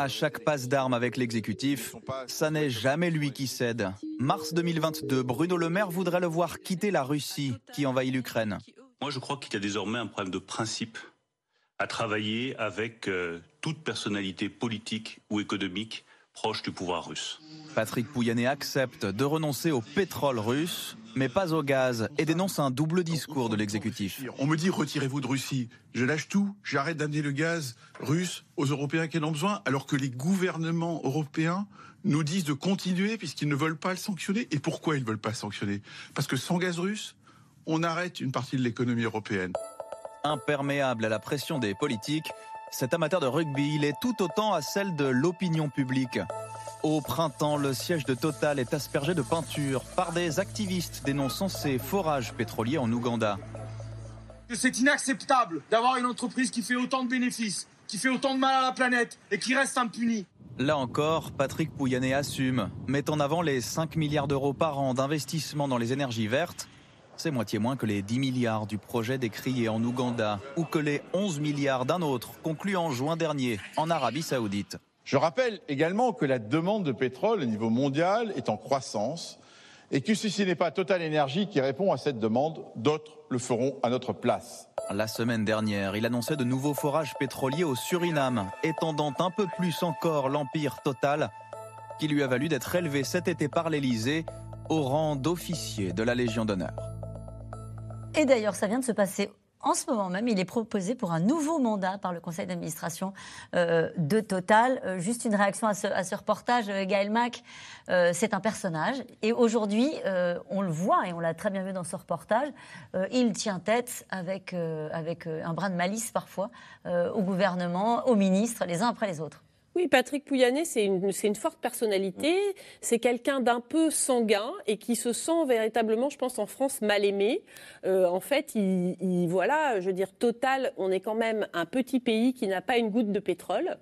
À chaque passe d'armes avec l'exécutif, ça n'est jamais lui qui cède. Mars 2022, Bruno Le Maire voudrait le voir quitter la Russie qui envahit l'Ukraine. Moi, je crois qu'il y a désormais un problème de principe à travailler avec euh, toute personnalité politique ou économique proche du pouvoir russe. Patrick Pouyanné accepte de renoncer au pétrole russe, mais pas au gaz, et dénonce un double discours de l'exécutif. On me dit retirez-vous de Russie. Je lâche tout, j'arrête d'amener le gaz russe aux Européens qui en ont besoin, alors que les gouvernements européens nous disent de continuer puisqu'ils ne veulent pas le sanctionner. Et pourquoi ils ne veulent pas le sanctionner? Parce que sans gaz russe, on arrête une partie de l'économie européenne. Imperméable à la pression des politiques, cet amateur de rugby, il est tout autant à celle de l'opinion publique. Au printemps, le siège de Total est aspergé de peinture par des activistes dénonçant ces forages pétroliers en Ouganda. C'est inacceptable d'avoir une entreprise qui fait autant de bénéfices, qui fait autant de mal à la planète et qui reste impunie. Là encore, Patrick Pouyanné assume, met en avant les 5 milliards d'euros par an d'investissement dans les énergies vertes. C'est moitié moins que les 10 milliards du projet décrié en Ouganda ou que les 11 milliards d'un autre conclu en juin dernier en Arabie saoudite. Je rappelle également que la demande de pétrole au niveau mondial est en croissance et que si ce n'est pas Total Energy qui répond à cette demande, d'autres le feront à notre place. La semaine dernière, il annonçait de nouveaux forages pétroliers au Suriname, étendant un peu plus encore l'empire Total, qui lui a valu d'être élevé cet été par l'Élysée au rang d'officier de la Légion d'honneur. Et d'ailleurs, ça vient de se passer en ce moment même, il est proposé pour un nouveau mandat par le conseil d'administration euh, de Total. Euh, juste une réaction à ce, reportage, euh, Gaël Mac, c'est un personnage. Et aujourd'hui, on le voit, et on l'a très bien vu dans ce reportage, il tient tête avec, un brin de malice parfois au gouvernement, aux ministres, les uns après les autres. Oui, Patrick Pouyanné, c'est une, une, forte personnalité. C'est quelqu'un d'un peu sanguin et qui se sent véritablement, je pense, en France mal aimé. Euh, en fait, il, il, voilà, je veux dire, Total, on est quand même un petit pays qui n'a pas une goutte de pétrole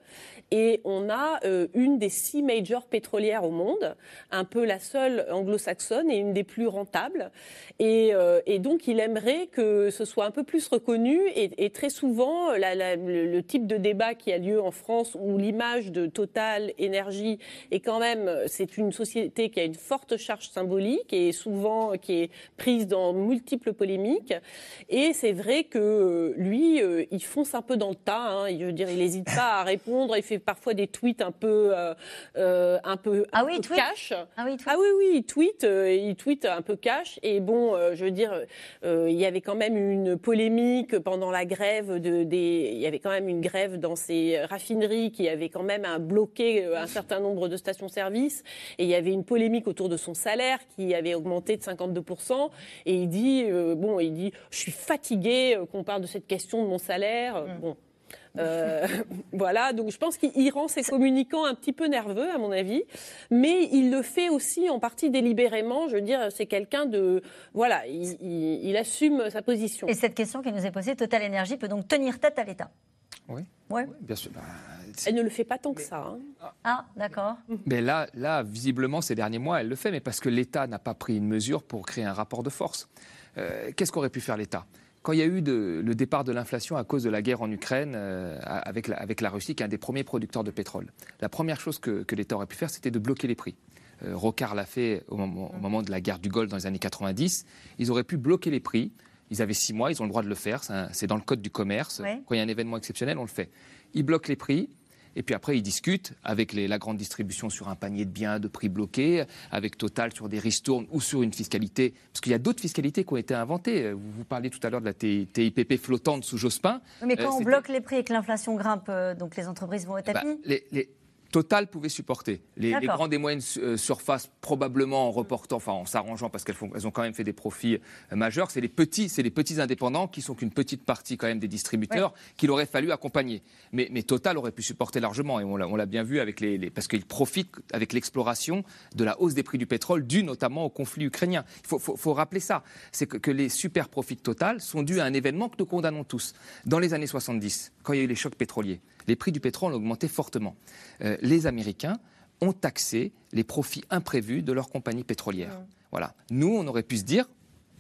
et on a euh, une des six majors pétrolières au monde, un peu la seule anglo-saxonne et une des plus rentables. Et, euh, donc, il aimerait que ce soit un peu plus reconnu. Et, très souvent, le, le, type de débat qui a lieu en France, où l'image de Total Énergie est quand même, c'est une société qui a une forte charge symbolique et souvent qui est prise dans multiples polémiques. Et c'est vrai que lui, euh, il fonce un peu dans le tas. Hein. Je veux dire, il n'hésite pas à répondre. Il fait parfois des tweets un peu, euh, euh, un peu, ah oui, cash. Ah oui, ah oui, oui, il tweet, il tweet un peu cash. Et bon, je veux dire, il y avait quand même une polémique pendant la grève de, des, il y avait quand même une grève dans ces raffineries qui avait quand même un bloqué un certain nombre de stations-service. Et il y avait une polémique autour de son salaire qui avait augmenté de 52%. Et il dit, bon, il dit, je suis fatigué qu'on parle de cette question de mon salaire. Mm. Bon. Euh, voilà, donc je pense qu'il rend ses communicants un petit peu nerveux, à mon avis, mais il le fait aussi en partie délibérément. Je veux dire, c'est quelqu'un de. Voilà, il, il, il, assume sa position. Et cette question qui nous est posée, Total Énergie peut donc tenir tête à l'État oui. Ouais. bien sûr. Bah, elle ne le fait pas tant que ça. Hein. Ah, d'accord. Mais là, là, visiblement, ces derniers mois, elle le fait, mais parce que l'État n'a pas pris une mesure pour créer un rapport de force. Euh, Qu'est-ce qu'aurait pu faire l'État? Quand il y a eu de, le départ de l'inflation à cause de la guerre en Ukraine euh, avec, la, avec, la, Russie, qui est un des premiers producteurs de pétrole, la première chose que, que l'État aurait pu faire, c'était de bloquer les prix. Euh, Rocard l'a fait au moment, au moment, de la guerre du Golfe dans les années 90. Ils auraient pu bloquer les prix. Ils avaient six mois, ils ont le droit de le faire. C'est dans le code du commerce. Ouais. Quand il y a un événement exceptionnel, on le fait. Ils bloquent les prix. Et puis après, ils discutent avec les, la grande distribution sur un panier de biens de prix bloqués, avec Total sur des ristournes ou sur une fiscalité. Parce qu'il y a d'autres fiscalités qui ont été inventées. Vous, vous parliez tout à l'heure de la TIPP flottante sous Jospin. Mais quand euh, on bloque les prix et que l'inflation grimpe, euh, donc les entreprises vont au tapis bah, les, les... Total pouvait supporter. Les, les grandes et moyennes euh, surfaces, probablement en reportant, enfin en s'arrangeant, parce qu'elles elles ont quand même fait des profits euh, majeurs. C'est les petits, c'est les petits indépendants qui sont qu'une petite partie quand même des distributeurs qu'il aurait fallu accompagner. Mais, mais Total aurait pu supporter largement, et on l'a, on l'a bien vu avec les, les- parce qu'ils profitent avec l'exploration de la hausse des prix du pétrole, due notamment au conflit ukrainien. Il faut, faut- faut rappeler ça, c'est que, que les super profits de Total sont dus à un événement que nous condamnons tous. Dans les années 70, quand il y a eu les chocs pétroliers, les prix du pétrole ont augmenté fortement. Euh, les Américains ont taxé les profits imprévus de leurs compagnies pétrolières. Voilà. Nous, on aurait pu se dire,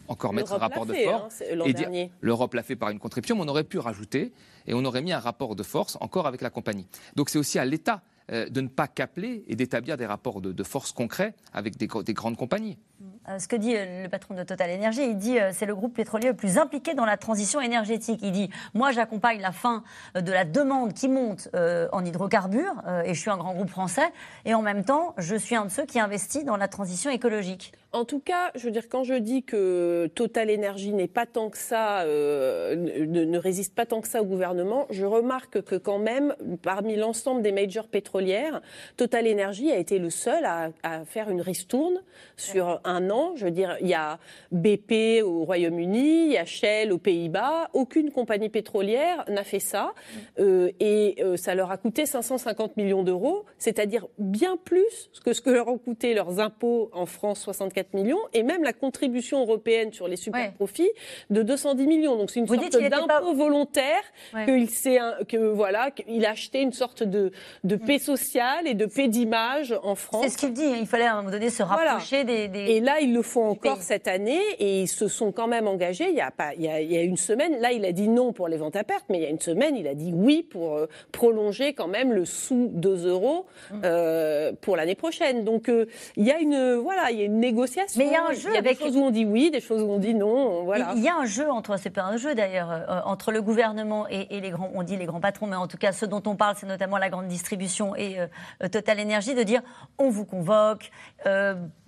encore mettre un rapport de force hein, et dire l'Europe l'a fait par une contribution, mais on aurait pu rajouter et on aurait mis un rapport de force encore avec la compagnie. Donc c'est aussi à l'État euh, de ne pas capler et d'établir des rapports de, de force concrets avec des grandes compagnies. Euh, ce que dit euh, le patron de Total Energy, il dit euh, c'est le groupe pétrolier le plus impliqué dans la transition énergétique. Il dit moi j'accompagne la fin de la demande qui monte en hydrocarbures et je suis un grand groupe français et en même temps je suis un de ceux qui investit dans la transition écologique. En tout cas, je veux dire, quand je dis que Total Energy n'est pas tant que ça, ne, ne résiste pas tant que ça au gouvernement, je remarque que quand même, parmi l'ensemble des majors pétrolières, Total Energy a été le seul à, à faire une ristourne sur un an. Je veux dire, il y a BP au Royaume-Uni, il y a Shell aux Pays-Bas. Aucune compagnie pétrolière n'a fait ça. Euh, et euh, ça leur a coûté 550 millions d'euros, c'est-à-dire bien plus que ce que leur ont coûté leurs impôts en France, 64 millions, et même la contribution européenne sur les super profits de 210 millions. Donc c'est une Vous sorte d'impôt volontaire Ouais. qu'il s'est que voilà qu'il a acheté une sorte de de paix sociale et de paix d'image en France. C'est ce qu'il dit. hein, Il fallait à un moment donné se Voilà. rapprocher des, des- Et là, ils le font encore cette année et ils se sont quand même engagés. Il y a pas, il y a, il y a une semaine. Là, il a dit non pour les ventes à perte, mais il y a une semaine, il a dit oui pour euh, prolonger quand même le sous 2 euros Mmh. euh, pour l'année prochaine. Donc, euh, il y a une, voilà, il y a une négociation. Mais il y a un jeu Il y a avec- des choses où on dit oui, des choses où on dit non. Voilà. Il y a un jeu entre, c'est pas un jeu d'ailleurs, entre le gouvernement et, et les grands, on dit les grands patrons, mais en tout cas ceux dont on parle, c'est notamment la grande distribution et Total Energy, de dire on vous convoque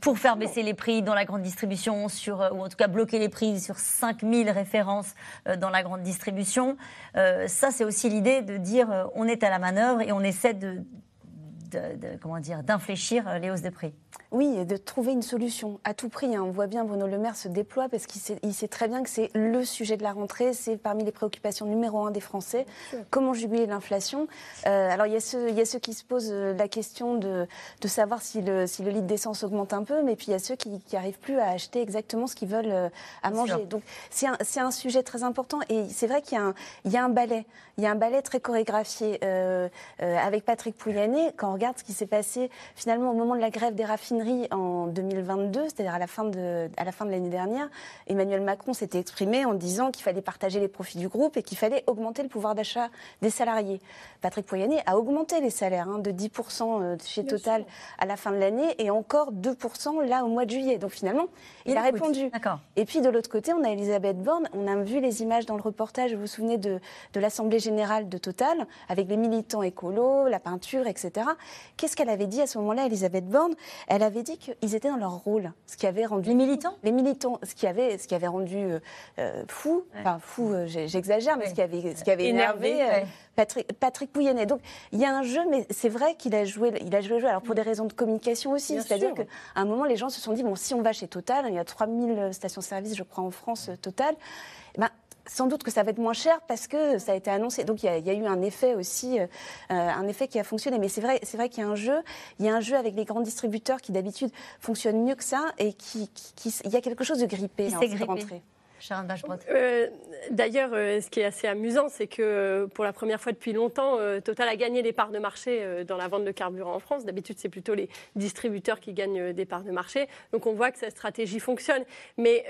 pour faire baisser les prix dans la grande distribution, sur, euh, ou en tout cas bloquer les prix sur 5000 références euh, dans la grande distribution. Euh, ça, c'est aussi l'idée de dire on est à la manœuvre et on essaie de, de- de- comment dire, d'infléchir euh, les hausses de prix. Oui, et de trouver une solution à tout prix. hein. On voit bien Bruno Le Maire se déploie parce qu'il sait, il sait très bien que c'est le sujet de la rentrée, c'est parmi les préoccupations numéro un des Français. Comment juguler l'inflation? Euh, Alors il y, a ceux, il y a ceux qui se posent euh, la question de, de savoir si le, si le litre d'essence augmente un peu, mais puis il y a ceux qui n'arrivent plus à acheter exactement ce qu'ils veulent à manger. Donc c'est un, c'est un sujet très important et c'est vrai qu'il y, a un- il y a un ballet. Il y a un ballet très chorégraphié euh, euh, avec Patrick Pouyanné. Quand on regarde ce qui s'est passé finalement au moment de la grève des raffineries en 2022, c'est-à-dire à la fin de, à la fin de l'année dernière, Emmanuel Macron s'était exprimé en disant qu'il fallait partager les profits du groupe et qu'il fallait augmenter le pouvoir d'achat des salariés. Patrick Pouyanné a augmenté les salaires hein, de 10% euh, chez Total à la fin de l'année et encore 2% là au mois de juillet. Donc finalement, il, Il a écoute. répondu. Et puis de l'autre côté, on a Elisabeth Borne. On a vu les images dans le reportage, vous vous souvenez, de, de l'Assemblée générale de Total, avec les militants écolos, la peinture, etc. Qu'est-ce qu'elle avait dit à ce moment-là, Elisabeth Borne? Elle avait dit qu'ils étaient dans leur rôle. Ce qui avait rendu... Les militants? Les militants. Ce qui avait, ce qui avait rendu euh, euh, fou, enfin fou, euh, j'exagère, mais ce qui avait, ce qui avait énervé, Énervé, ouais. Patrick, Patrick Pouyanné. Donc il y a un jeu, mais c'est vrai qu'il a joué, il a joué le jeu. Alors pour des raisons de communication aussi, c'est-à-dire qu'à un moment les gens se sont dit bon si on va chez Total, il y a 3000 stations-service, je crois en France Total, ben, sans doute que ça va être moins cher parce que ça a été annoncé. Donc il y a, il y a eu un effet aussi, euh, euh, un effet qui a fonctionné. Mais c'est vrai, c'est vrai qu'il y a un jeu. Il y a un jeu avec les grands distributeurs qui d'habitude fonctionnent mieux que ça et qui, qui- qui- il y a quelque chose de grippé Qui en s'est cette grippé. rentrée. Euh, D'ailleurs, euh, ce qui est assez amusant, c'est que euh, pour la première fois depuis longtemps, Total a gagné des parts de marché dans la vente de carburant en France. D'habitude, c'est plutôt les distributeurs qui gagnent des parts de marché. Donc on voit que sa stratégie fonctionne. Mais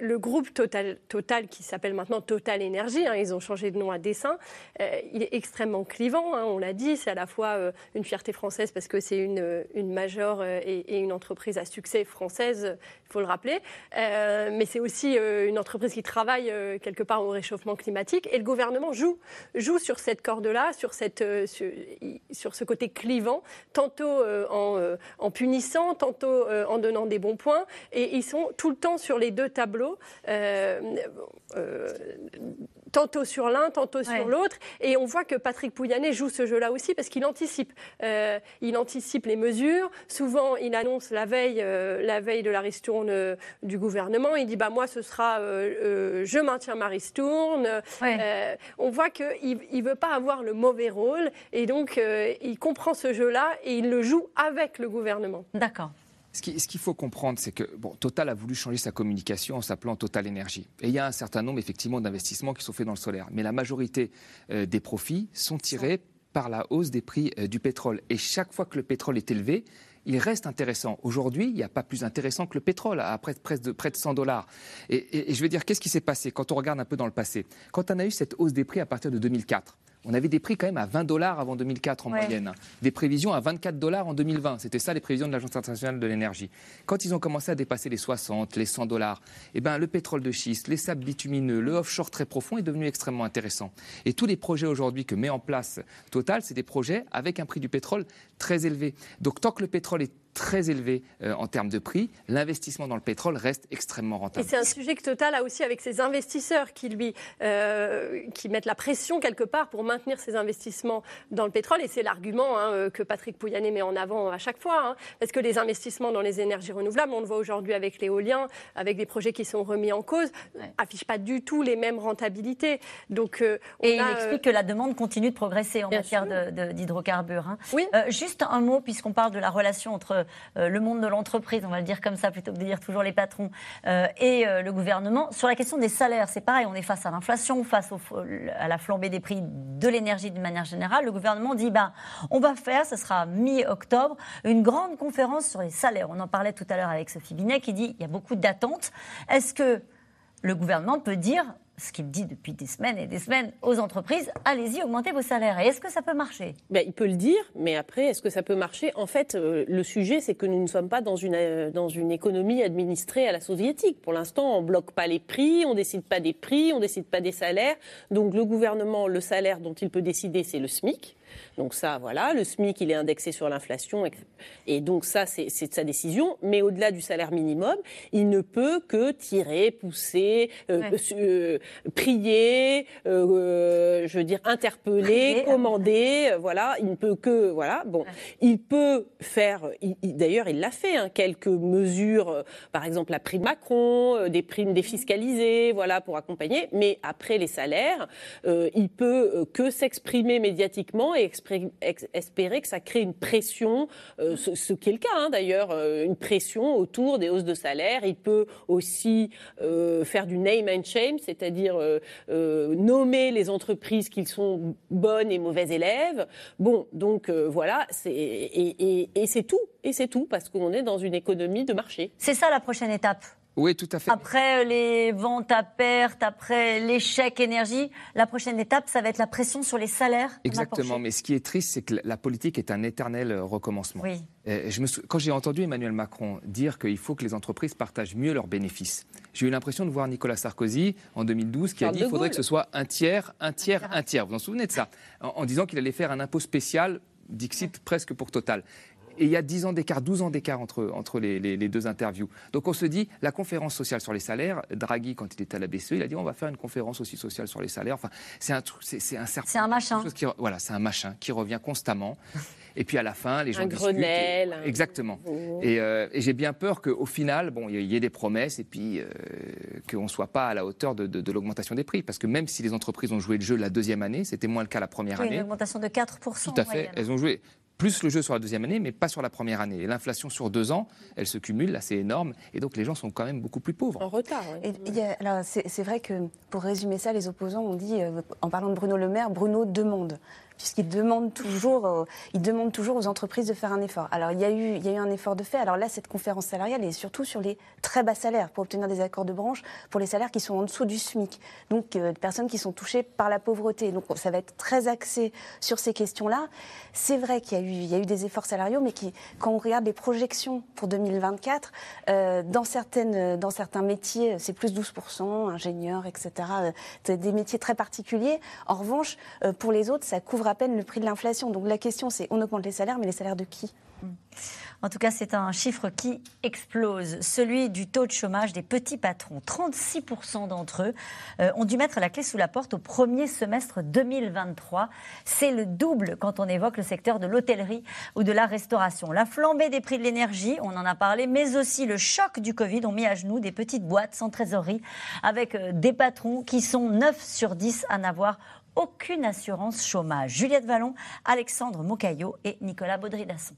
le groupe Total, Total qui s'appelle maintenant Total Énergie, hein, ils ont changé de nom à dessein, il est extrêmement clivant, hein, on l'a dit. C'est à la fois une fierté française parce que c'est une, une major et, et une entreprise à succès française, il faut le rappeler. Mais c'est aussi une entreprise qui travaille euh, quelque part au réchauffement climatique. Et le gouvernement joue, joue sur cette corde-là, sur, cette, euh, sur, ce côté clivant, tantôt euh, en, en punissant, tantôt en donnant des bons points. Et ils sont tout le temps sur les deux tableaux. Tantôt sur l'un, tantôt sur l'autre. Et on voit que Patrick Pouyanné joue ce jeu-là aussi parce qu'il anticipe. Euh, il anticipe les mesures. Souvent, il annonce la veille, euh, la veille de la ristourne euh, du gouvernement. Il dit bah moi, ce sera je maintiens ma ristourne. on voit qu'il ne veut pas avoir le mauvais rôle et donc il comprend ce jeu-là et il le joue avec le gouvernement. D'accord. Ce qu'il faut comprendre, c'est que bon, Total a voulu changer sa communication en s'appelant Total Énergie. Et il y a un certain nombre, effectivement, d'investissements qui sont faits dans le solaire. Mais la majorité euh, des profits sont tirés par la hausse des prix euh, du pétrole. Et chaque fois que le pétrole est élevé, il reste intéressant. Aujourd'hui, il n'y a pas plus intéressant que le pétrole, à près, de, près de 100 dollars. Et, et je veux dire, qu'est-ce qui s'est passé quand on regarde un peu dans le passé? Quand on a eu cette hausse des prix à partir de 2004, on avait des prix quand même à 20 dollars avant 2004 en moyenne. Des prévisions à 24 dollars en 2020. C'était ça les prévisions de l'Agence internationale de l'énergie. Quand ils ont commencé à dépasser les 60, les 100 dollars, eh ben, le pétrole de schiste, les sables bitumineux, le offshore très profond est devenu extrêmement intéressant. Et tous les projets aujourd'hui que met en place Total, c'est des projets avec un prix du pétrole très élevé. Donc tant que le pétrole est très élevé euh, en termes de prix, l'investissement dans le pétrole reste extrêmement rentable. Et c'est un sujet que Total a aussi avec ses investisseurs qui lui euh, qui mettent la pression quelque part pour maintenir ses investissements dans le pétrole. Et c'est l'argument hein, euh, que Patrick Pouyanné met en avant à chaque fois. Hein, parce que les investissements dans les énergies renouvelables, on le voit aujourd'hui avec l'éolien, avec des projets qui sont remis en cause, affichent pas du tout les mêmes rentabilités. Donc, Et il explique que la demande continue de progresser en matière d'hydrocarbures. Hein. Oui. juste un mot, puisqu'on parle de la relation entre euh, le monde de l'entreprise, on va le dire comme ça plutôt que de dire toujours les patrons, euh, et euh, le gouvernement. Sur la question des salaires, c'est pareil, on est face à l'inflation, face à la flambée des prix de l'énergie d'une manière générale. Le gouvernement dit, ben, on va faire, ce sera mi-octobre, une grande conférence sur les salaires. On en parlait tout à l'heure avec Sophie Binet qui dit, il y a beaucoup d'attentes. Est-ce que le gouvernement peut dire ce qu'il dit depuis des semaines et des semaines aux entreprises, allez-y, augmentez vos salaires. Et est-ce que ça peut marcher? Ben, Il peut le dire, mais après, est-ce que ça peut marcher? En fait, euh, le sujet, c'est que nous ne sommes pas dans une, euh, dans une économie administrée à la soviétique. Pour l'instant, on ne bloque pas les prix, on ne décide pas des prix, on ne décide pas des salaires. Donc le gouvernement, le salaire dont il peut décider, c'est le SMIC. Donc ça, voilà, le SMIC, il est indexé sur l'inflation, et donc ça, c'est de sa décision. Mais au-delà du salaire minimum, il ne peut que tirer, pousser, euh, euh, prier, euh, je veux dire interpeller, commander, voilà. Il ne peut que, voilà, bon, il peut faire. D'ailleurs, il l'a fait, hein, quelques mesures, par exemple la prime Macron, des primes défiscalisées, voilà, pour accompagner. Mais après les salaires, il peut que s'exprimer médiatiquement et espérer que ça crée une pression, euh, ce, qui est le cas hein, d'ailleurs, euh, une pression autour des hausses de salaire. Il peut aussi euh, faire du name and shame, c'est-à-dire nommer les entreprises qui sont bonnes et mauvais élèves. Bon, donc voilà, et c'est tout. Et c'est tout, parce qu'on est dans une économie de marché. C'est ça la prochaine étape oui, tout à fait. Après les ventes à perte, après l'échec énergie, la prochaine étape, ça va être la pression sur les salaires. Exactement. Mais ce qui est triste, c'est que la politique est un éternel euh, recommencement. Oui. je me Quand j'ai entendu Emmanuel Macron dire qu'il faut que les entreprises partagent mieux leurs bénéfices, j'ai eu l'impression de voir Nicolas Sarkozy en 2012 qui a dit qu'il faudrait que ce soit un tiers, un tiers, un tiers. Vous vous en souvenez de ça? En, disant qu'il allait faire un impôt spécial Dixit presque pour Total. Et il y a 10 ans d'écart, 12 ans d'écart entre, entre les, les, deux interviews. Donc on se dit, la conférence sociale sur les salaires, Draghi, quand il était à la BCE, il a dit on va faire une conférence aussi sociale sur les salaires. Enfin, c'est un truc, c'est un certain. C'est un machin. voilà, c'est un machin qui revient constamment. Et puis à la fin, les gens un Grenelle. Exactement. Euh, et, j'ai bien peur qu'au final, bon, il y ait des promesses et puis euh, qu'on ne soit pas à la hauteur de, de, l'augmentation des prix. Parce que même si les entreprises ont joué le jeu la deuxième année, c'était moins le cas la première année. Une augmentation de 4%. Tout à fait. Elles ont joué plus le jeu sur la deuxième année, mais pas sur la première année. Et l'inflation sur deux ans, elle se cumule, là c'est énorme, et donc les gens sont quand même beaucoup plus pauvres. En retard, oui. C'est vrai que, pour résumer ça, les opposants ont dit, euh, en parlant de Bruno Le Maire, Bruno demande puisqu'il demande toujours, euh, il demande toujours aux entreprises de faire un effort. Alors il y a eu, il y a eu un effort de fait. Alors là, cette conférence salariale est surtout sur les très bas salaires pour obtenir des accords de branche pour les salaires qui sont en dessous du SMIC, donc euh, personnes qui sont touchées par la pauvreté. Donc ça va être très axé sur ces questions-là. C'est vrai qu'il y a eu, il y a eu des efforts salariaux, mais qui, quand on regarde les projections pour 2024, euh, dans certaines, dans certains métiers, c'est plus 12%, ingénieurs, etc. des métiers très particuliers. En revanche, pour les autres, ça couvre à peine le prix de l'inflation. Donc la question, c'est on augmente les salaires, mais les salaires de qui? En tout cas, c'est un chiffre qui explose, celui du taux de chômage des petits patrons. 36% d'entre eux euh, ont dû mettre la clé sous la porte au premier semestre 2023. C'est le double quand on évoque le secteur de l'hôtellerie ou de la restauration. La flambée des prix de l'énergie, on en a parlé, mais aussi le choc du Covid ont mis à genoux des petites boîtes sans trésorerie avec euh, des patrons qui sont 9 sur 10 à n'avoir aucune assurance chômage. Juliette Vallon, Alexandre Mocaillot et Nicolas Baudry-Dasson.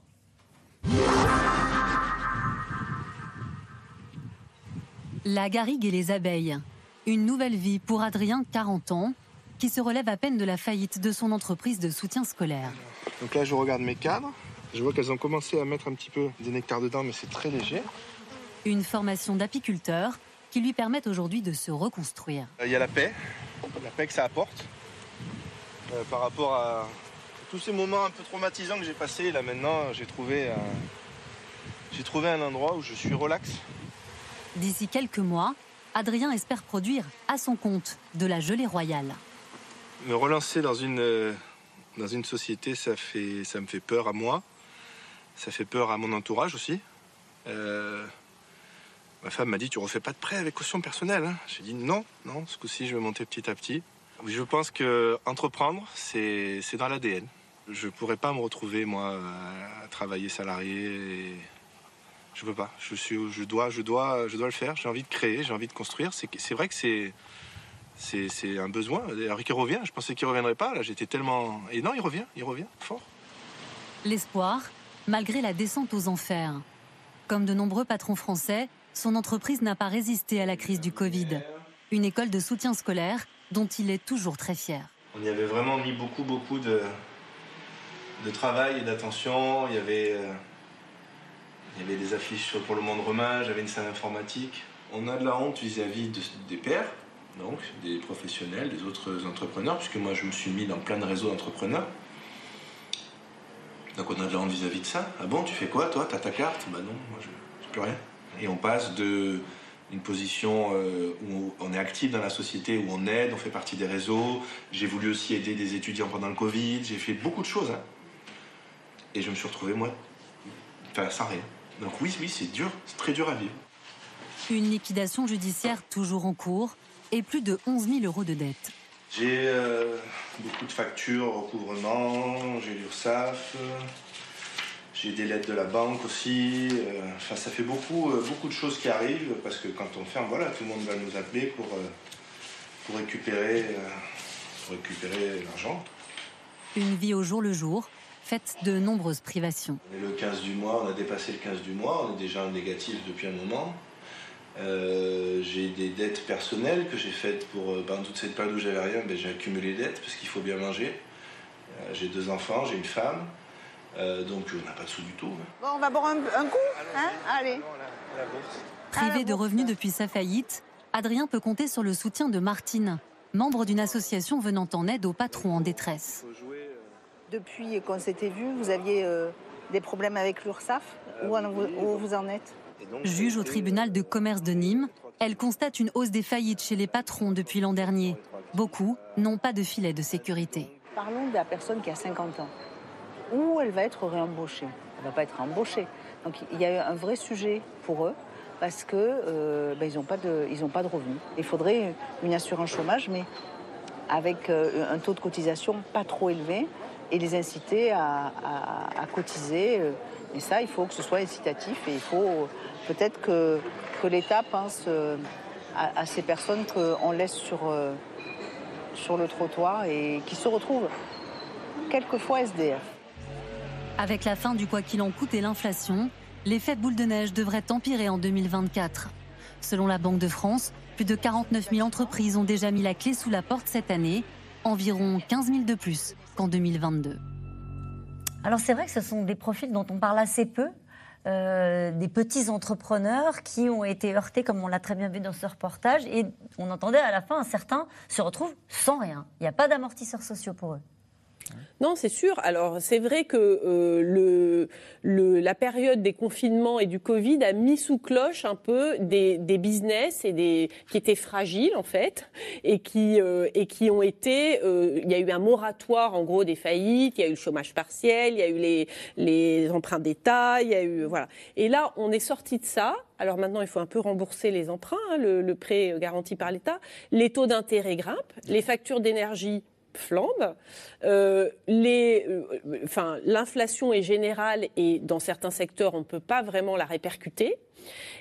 La garrigue et les abeilles. Une nouvelle vie pour Adrien, 40 ans, qui se relève à peine de la faillite de son entreprise de soutien scolaire. Donc là, je regarde mes cadres. Je vois qu'elles ont commencé à mettre un petit peu des nectars dedans, mais c'est très léger. Une formation d'apiculteur qui lui permet aujourd'hui de se reconstruire. Euh, il y a la paix, la paix que ça apporte euh, par rapport à, tous ces moments un peu traumatisants que j'ai passés, là maintenant, j'ai trouvé, j'ai trouvé un endroit où je suis relax. D'ici quelques mois, Adrien espère produire à son compte de la gelée royale. Me relancer dans une, dans une société, ça, fait, ça me fait peur à moi. Ça fait peur à mon entourage aussi. Euh, ma femme m'a dit Tu refais pas de prêt avec caution personnelle hein J'ai dit Non, non, ce coup-ci, je vais monter petit à petit. Je pense que entreprendre, c'est dans l'ADN. Je pourrais pas me retrouver moi à travailler salarié. Je peux pas. Je suis, je dois, je dois, je dois le faire. J'ai envie de créer, j'ai envie de construire. C'est vrai que c'est un besoin. Alors il revient. Je pensais qu'il reviendrait pas. Là, j'étais tellement. Et non, il revient. Il revient fort. L'espoir, malgré la descente aux enfers. Comme de nombreux patrons français, son entreprise n'a pas résisté à la crise du Covid. Une école de soutien scolaire dont il est toujours très fier. On y avait vraiment mis beaucoup, beaucoup de, de travail et d'attention. Il y avait, euh, il y avait des affiches pour le monde romain, j'avais une salle informatique. On a de la honte vis-à-vis des pairs, donc des professionnels, des autres entrepreneurs, puisque moi je me suis mis dans plein de réseaux d'entrepreneurs. Donc on a de la honte vis-à-vis de ça. Ah bon, tu fais quoi toi? T'as ta carte? Bah non, moi je plus rien. Et on passe de une position euh, où on est actif dans la société, où on aide, on fait partie des réseaux. J'ai voulu aussi aider des étudiants pendant le Covid. J'ai fait beaucoup de choses. Hein. Et je me suis retrouvé, moi, enfin, sans rien. Donc oui, oui, c'est dur, c'est très dur à vivre. Une liquidation judiciaire toujours en cours et plus de 11 000 euros de dette. J'ai euh, beaucoup de factures, recouvrement, j'ai l'URSSAF, j'ai des lettres de la banque aussi. Euh, enfin, ça fait beaucoup, euh, beaucoup de choses qui arrivent parce que quand on ferme, voilà, tout le monde va nous appeler pour, pour récupérer, pour récupérer l'argent. Une vie au jour le jour, faite de nombreuses privations. Le 15 du mois, on a dépassé le 15 du mois, on est déjà en négatif depuis un moment. Euh, j'ai des dettes personnelles que j'ai faites pour. Euh, pendant toute cette période où j'avais rien, ben, j'ai accumulé des dettes parce qu'il faut bien manger. Euh, j'ai deux enfants, j'ai une femme. Donc on n'a pas de sous du tout. Hein. Bon, on va boire un, coup hein Allez. Privé de revenus depuis sa faillite, Adrien peut compter sur le soutien de Martine, membre d'une association venant en aide aux patrons en détresse. Depuis qu'on s'était vu, vous aviez euh, des problèmes avec l'URSSAF? Où, où, vous en êtes? Juge au tribunal de commerce de Nîmes, elle constate une hausse des faillites chez les patrons depuis l'an dernier. Beaucoup n'ont pas de filet de sécurité. Parlons de la personne qui a 50 ans. Où elle va être réembauchée Elle ne va pas être embauchée. Donc il y a un vrai sujet pour eux parce qu'ils euh, ben, n'ont pas, de, pas de revenus. Il faudrait une assurance chômage, mais avec euh, un taux de cotisation pas trop élevé et les inciter à, cotiser. Et ça, il faut que ce soit incitatif et il faut peut-être que, que l'État pense euh, à, ces personnes qu'on laisse sur, euh, sur le trottoir et qui se retrouvent quelquefois SDF. Avec la fin du quoi qu'il en coûte et l'inflation, l'effet boule de neige devrait empirer en 2024. Selon la Banque de France, plus de 49 000 entreprises ont déjà mis la clé sous la porte cette année, environ 15 000 de plus qu'en 2022. Alors c'est vrai que ce sont des profils dont on parle assez peu. Euh, des petits entrepreneurs qui ont été heurtés, comme on l'a très bien vu dans ce reportage, et on entendait à la fin, certains se retrouvent sans rien. Il n'y a pas d'amortisseurs sociaux pour eux. Non, c'est sûr. Alors, c'est vrai que euh, la période des confinements et du Covid a mis sous cloche un peu des, business et des, qui étaient fragiles, en fait, et qui, euh, ont été. euh, il y a eu un moratoire, en gros, des faillites, il y a eu le chômage partiel, il y a eu les, emprunts d'État, il y a eu. Voilà. Et là, on est sorti de ça. Alors maintenant, il faut un peu rembourser les emprunts, hein, le prêt garanti par l'État. Les taux d'intérêt grimpent, les factures d'énergie flambent, euh, les, euh, enfin, l'inflation est générale et dans certains secteurs, on ne peut pas vraiment la répercuter.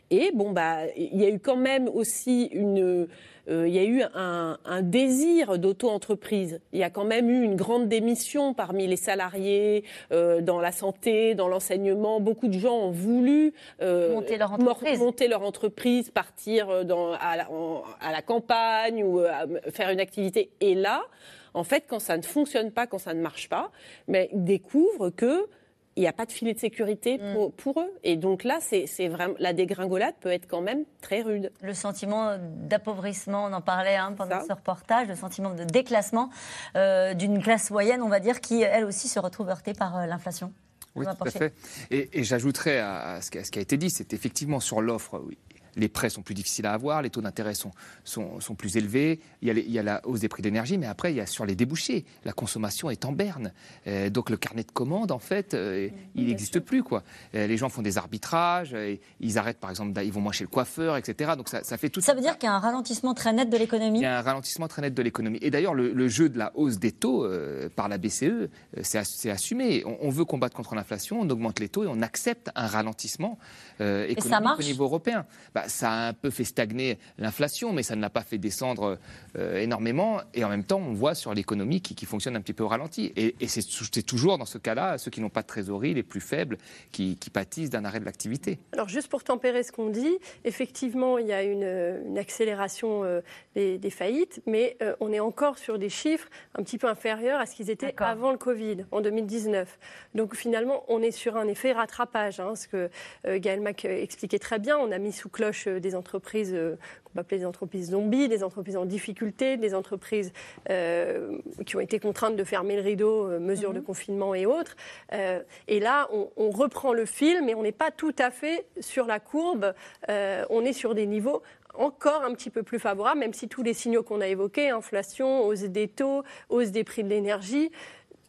Et bon, bah, il y a eu quand même aussi une, euh, il y a eu un, un désir d'auto-entreprise. Il y a quand même eu une grande démission parmi les salariés dans la santé, dans l'enseignement. Beaucoup de gens ont voulu Monter leur entreprise. monter leur entreprise, partir dans, à, la, en- à la campagne ou à faire une activité. Et là, en fait, quand ça ne fonctionne pas, quand ça ne marche pas, mais ils découvrent que il n'y a pas de filet de sécurité Mm. pour, pour eux. Et donc là, c'est c'est vraiment la dégringolade peut être quand même très rude. Le sentiment d'appauvrissement, on en parlait hein, pendant ce reportage, le sentiment de déclassement euh, d'une classe moyenne, on va dire, qui elle aussi se retrouve heurtée par euh, l'inflation. Oui, tout à fait. Et, et j'ajouterais à, à ce, qui a- ce qui a été dit, c'est effectivement sur l'offre, oui, les prêts sont plus difficiles à avoir, les taux d'intérêt sont, sont, sont plus élevés, il y, a les- il y a la hausse des prix d'énergie, mais après, il y a sur les débouchés. La consommation est en berne. Euh, donc le carnet de commandes, en fait, euh, il n'existe plus. Quoi. Euh, les gens font des arbitrages, ils arrêtent, par exemple, ils vont moins chez le coiffeur, etc. Donc ça, ça fait tout Ça veut dire qu'il y a un ralentissement très net de l'économie? Il y a un ralentissement très net de l'économie. Et d'ailleurs, le, le jeu de la hausse des taux par la BCE, euh, c'est ass- c'est assumé. On, on veut combattre contre l'inflation, on augmente les taux et on accepte un ralentissement ça économique marche? au niveau européen. Bah, ça a un peu fait stagner l'inflation, mais ça ne l'a pas fait descendre euh, énormément. Et en même temps, on voit sur l'économie qui, qui fonctionne un petit peu au ralenti. Et, et c'est tou- c'est toujours dans ce cas-là ceux qui n'ont pas de trésorerie, les plus faibles, qui, qui pâtissent d'un arrêt de l'activité. Alors juste pour tempérer ce qu'on dit, effectivement, il y a une, une accélération euh, des, des faillites, mais euh, on est encore sur des chiffres un petit peu inférieurs à ce qu'ils étaient avant le Covid, en 2019. Donc finalement, on est sur un effet rattrapage, hein, ce que euh, Gaël Mac expliquait très bien. On a mis sous cloche euh, des entreprises euh, qu'on peut appeler des entreprises zombies, des entreprises en difficulté, des entreprises euh, qui ont été contraintes de fermer le rideau, mesures de confinement et autres. Et là, on, on reprend le fil, mais on n'est pas tout à fait sur la courbe. On est sur des niveaux encore un petit peu plus favorables, même si tous les signaux qu'on a évoqués, inflation, hausse des taux, hausse des prix de l'énergie,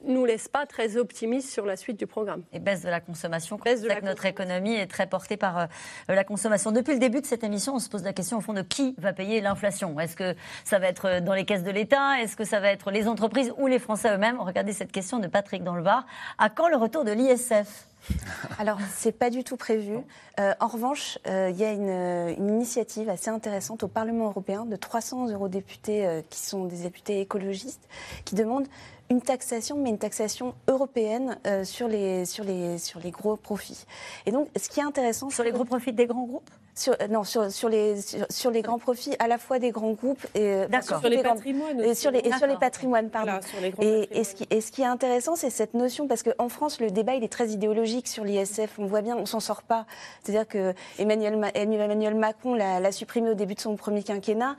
nous laissent pas très optimistes sur la suite du programme. Et baisse de la consommation. On sait que notre économie est très portée par euh, la consommation. Depuis le début de cette émission, on se pose la question au fond de qui va payer l'inflation? Est-ce que ça va être euh, dans les caisses de l'État? Est-ce que ça va être les entreprises ou les Français eux-mêmes? Regardez cette question de Patrick dans le Var. À quand le retour de l'ISF? Alors, c'est pas du tout prévu. Euh, en revanche, euh, il y a une, euh, une initiative assez intéressante au Parlement européen de 300 eurodéputés euh, qui sont des députés écologistes qui demandent une taxation, mais une taxation européenne euh, sur, les, sur, les, sur les gros profits. Et donc, ce qui est intéressant... Sur les gros profits des grands groupes? Sur, euh, Non, sur, sur, les, sur, sur les grands profits à la fois des grands groupes et... euh. Sur les des grands- patrimoines Et sur les, et sur les patrimoines, pardon. Voilà, sur les grands et, et ce qui, et ce qui est intéressant, c'est cette notion, parce qu'en France, le débat, il est très idéologique sur l'ISF. On voit bien, on s'en sort pas. C'est-à-dire que Emmanuel, Ma- Emmanuel Macron l'a supprimé au début de son premier quinquennat.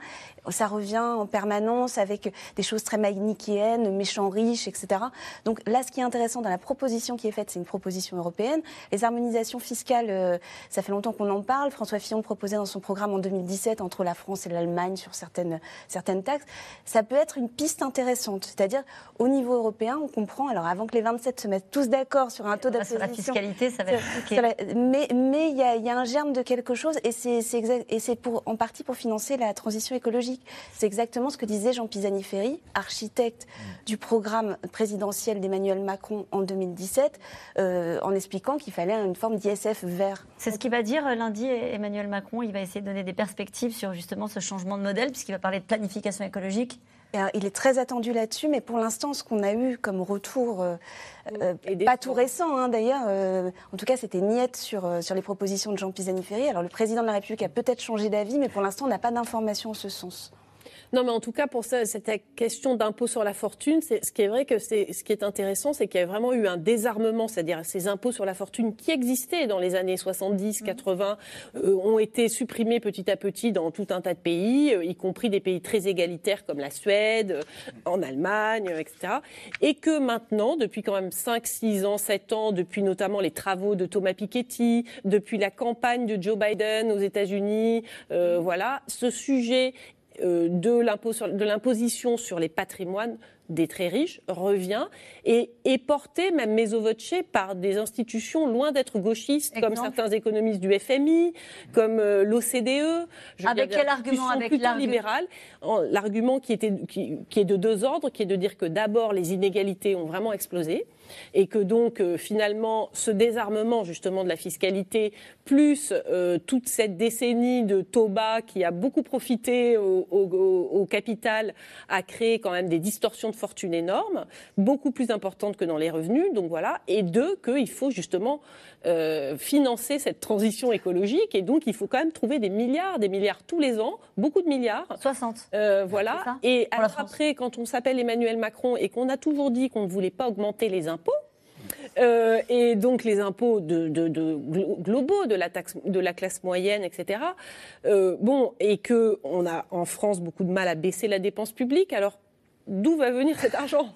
Ça revient en permanence avec des choses très manichéennes, méchants riches, etc. Donc là, ce qui est intéressant dans la proposition qui est faite, c'est une proposition européenne. Les harmonisations fiscales, euh, ça fait longtemps qu'on en parle. François Fillon proposait dans son programme en 2017 entre la France et l'Allemagne sur certaines, certaines taxes. Ça peut être une piste intéressante. C'est-à-dire, au niveau européen, on comprend, alors avant que les 27 se mettent tous d'accord sur un taux va sur d'imposition... la fiscalité, ça va être compliqué. Mais mais il y, a- il y a un germe de quelque chose et c'est c'est exact- et c'est pour en partie pour financer la transition écologique. C'est exactement ce que disait Jean Pisani-Ferry, architecte du programme présidentiel d'Emmanuel Macron en 2017, euh, en expliquant qu'il fallait une forme d'ISF vert. C'est ce qu'il va dire euh, lundi Emmanuel Macron. Il va essayer de donner des perspectives sur justement ce changement de modèle, puisqu'il va parler de planification écologique. Euh, Il est très attendu là-dessus, mais pour l'instant, ce qu'on a eu comme retour, euh, euh, pas tout récent hein, d'ailleurs, euh, en tout cas c'était niette sur, sur les propositions de Jean Pisani-Ferry. Alors le président de la République a peut-être changé d'avis, mais pour l'instant on n'a pas d'informations en ce sens. Non, mais en tout cas, pour ça, cette question d'impôt sur la fortune, c'est, ce qui est vrai que c'est, ce qui est intéressant, c'est qu'il y a vraiment eu un désarmement, c'est-à-dire ces impôts sur la fortune qui existaient dans les années 70, 80, mmh. euh, ont été supprimés petit à petit dans tout un tas de pays, euh, y compris des pays très égalitaires comme la Suède, euh, en Allemagne, etc. Et que maintenant, depuis quand même 5, 6 ans, 7 ans, depuis notamment les travaux de Thomas Piketty, depuis la campagne de Joe Biden aux États-Unis, voilà, ce sujet de l'imposition sur les patrimoines des très riches revient et est porté, même voce par des institutions loin d'être gauchistes, comme certains économistes du FMI, comme euh, l'OCDE. Avec quel argument Avec libéral. L'argument qui, qui est de deux ordres, qui est de dire que d'abord les inégalités ont vraiment explosé et que donc euh, finalement ce désarmement justement de la fiscalité plus euh, toute cette décennie de taux bas qui a beaucoup profité au, au, capital a créé quand même des distorsions de fortune énormes, beaucoup plus importantes que dans les revenus. Donc voilà, et deux qu'il faut justement euh, financer cette transition écologique et donc il faut quand même trouver des milliards, des milliards tous les ans, beaucoup de milliards. 60. voilà. et après, quand on s'appelle Emmanuel Macron et qu'on a toujours dit qu'on ne voulait pas augmenter les impôts euh, et donc les impôts globaux de la, taxe, de la classe moyenne, etc. Euh, bon, et que on a en France beaucoup de mal à baisser la dépense publique. Alors d'où va venir cet argent?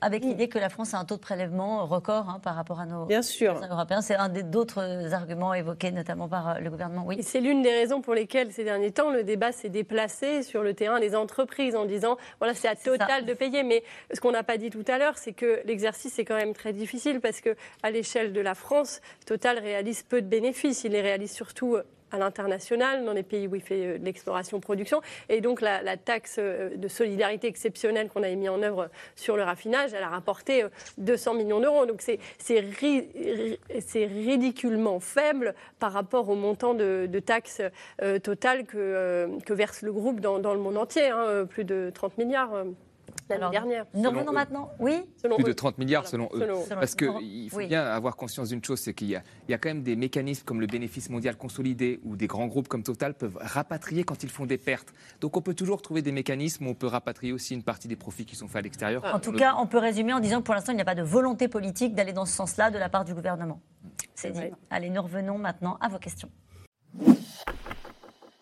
Avec l'idée que la France a un taux de prélèvement record hein, par rapport à nos Bien sûr. Européens. C'est un d'autres arguments évoqués notamment par euh, le gouvernement. Oui. C'est l'une des raisons pour lesquelles ces derniers temps le débat s'est déplacé sur le terrain des entreprises en disant voilà c'est à Total de payer. Mais ce qu'on n'a pas dit tout à l'heure, c'est que l'exercice est quand même très difficile parce que à l'échelle de la France, Total réalise peu de bénéfices. Il les réalise surtout à l'international, dans les pays où il fait euh, de l'exploration-production. Et donc la, taxe euh, de solidarité exceptionnelle qu'on a mis en œuvre sur le raffinage, elle a rapporté 200 euh, millions d'euros. Donc c'est ridiculement faible par rapport au montant de, taxes totales que, que, verse le groupe dans, le monde entier, hein, plus de 30 milliards l'année dernière. Nous revenons maintenant, oui Plus de 30 milliards selon, eux. Parce qu'il faut bien avoir conscience d'une chose, c'est qu'il y, y, a quand même des mécanismes comme le bénéfice mondial consolidé ou des grands groupes comme Total peuvent rapatrier quand ils font des pertes. Donc on peut toujours trouver des mécanismes où on peut rapatrier aussi une partie des profits qui sont faits à l'extérieur. En tout cas, on peut résumer en disant que pour l'instant, il n'y a pas de volonté politique d'aller dans ce sens-là de la part du gouvernement. C'est dit. Allez, nous revenons maintenant à vos questions.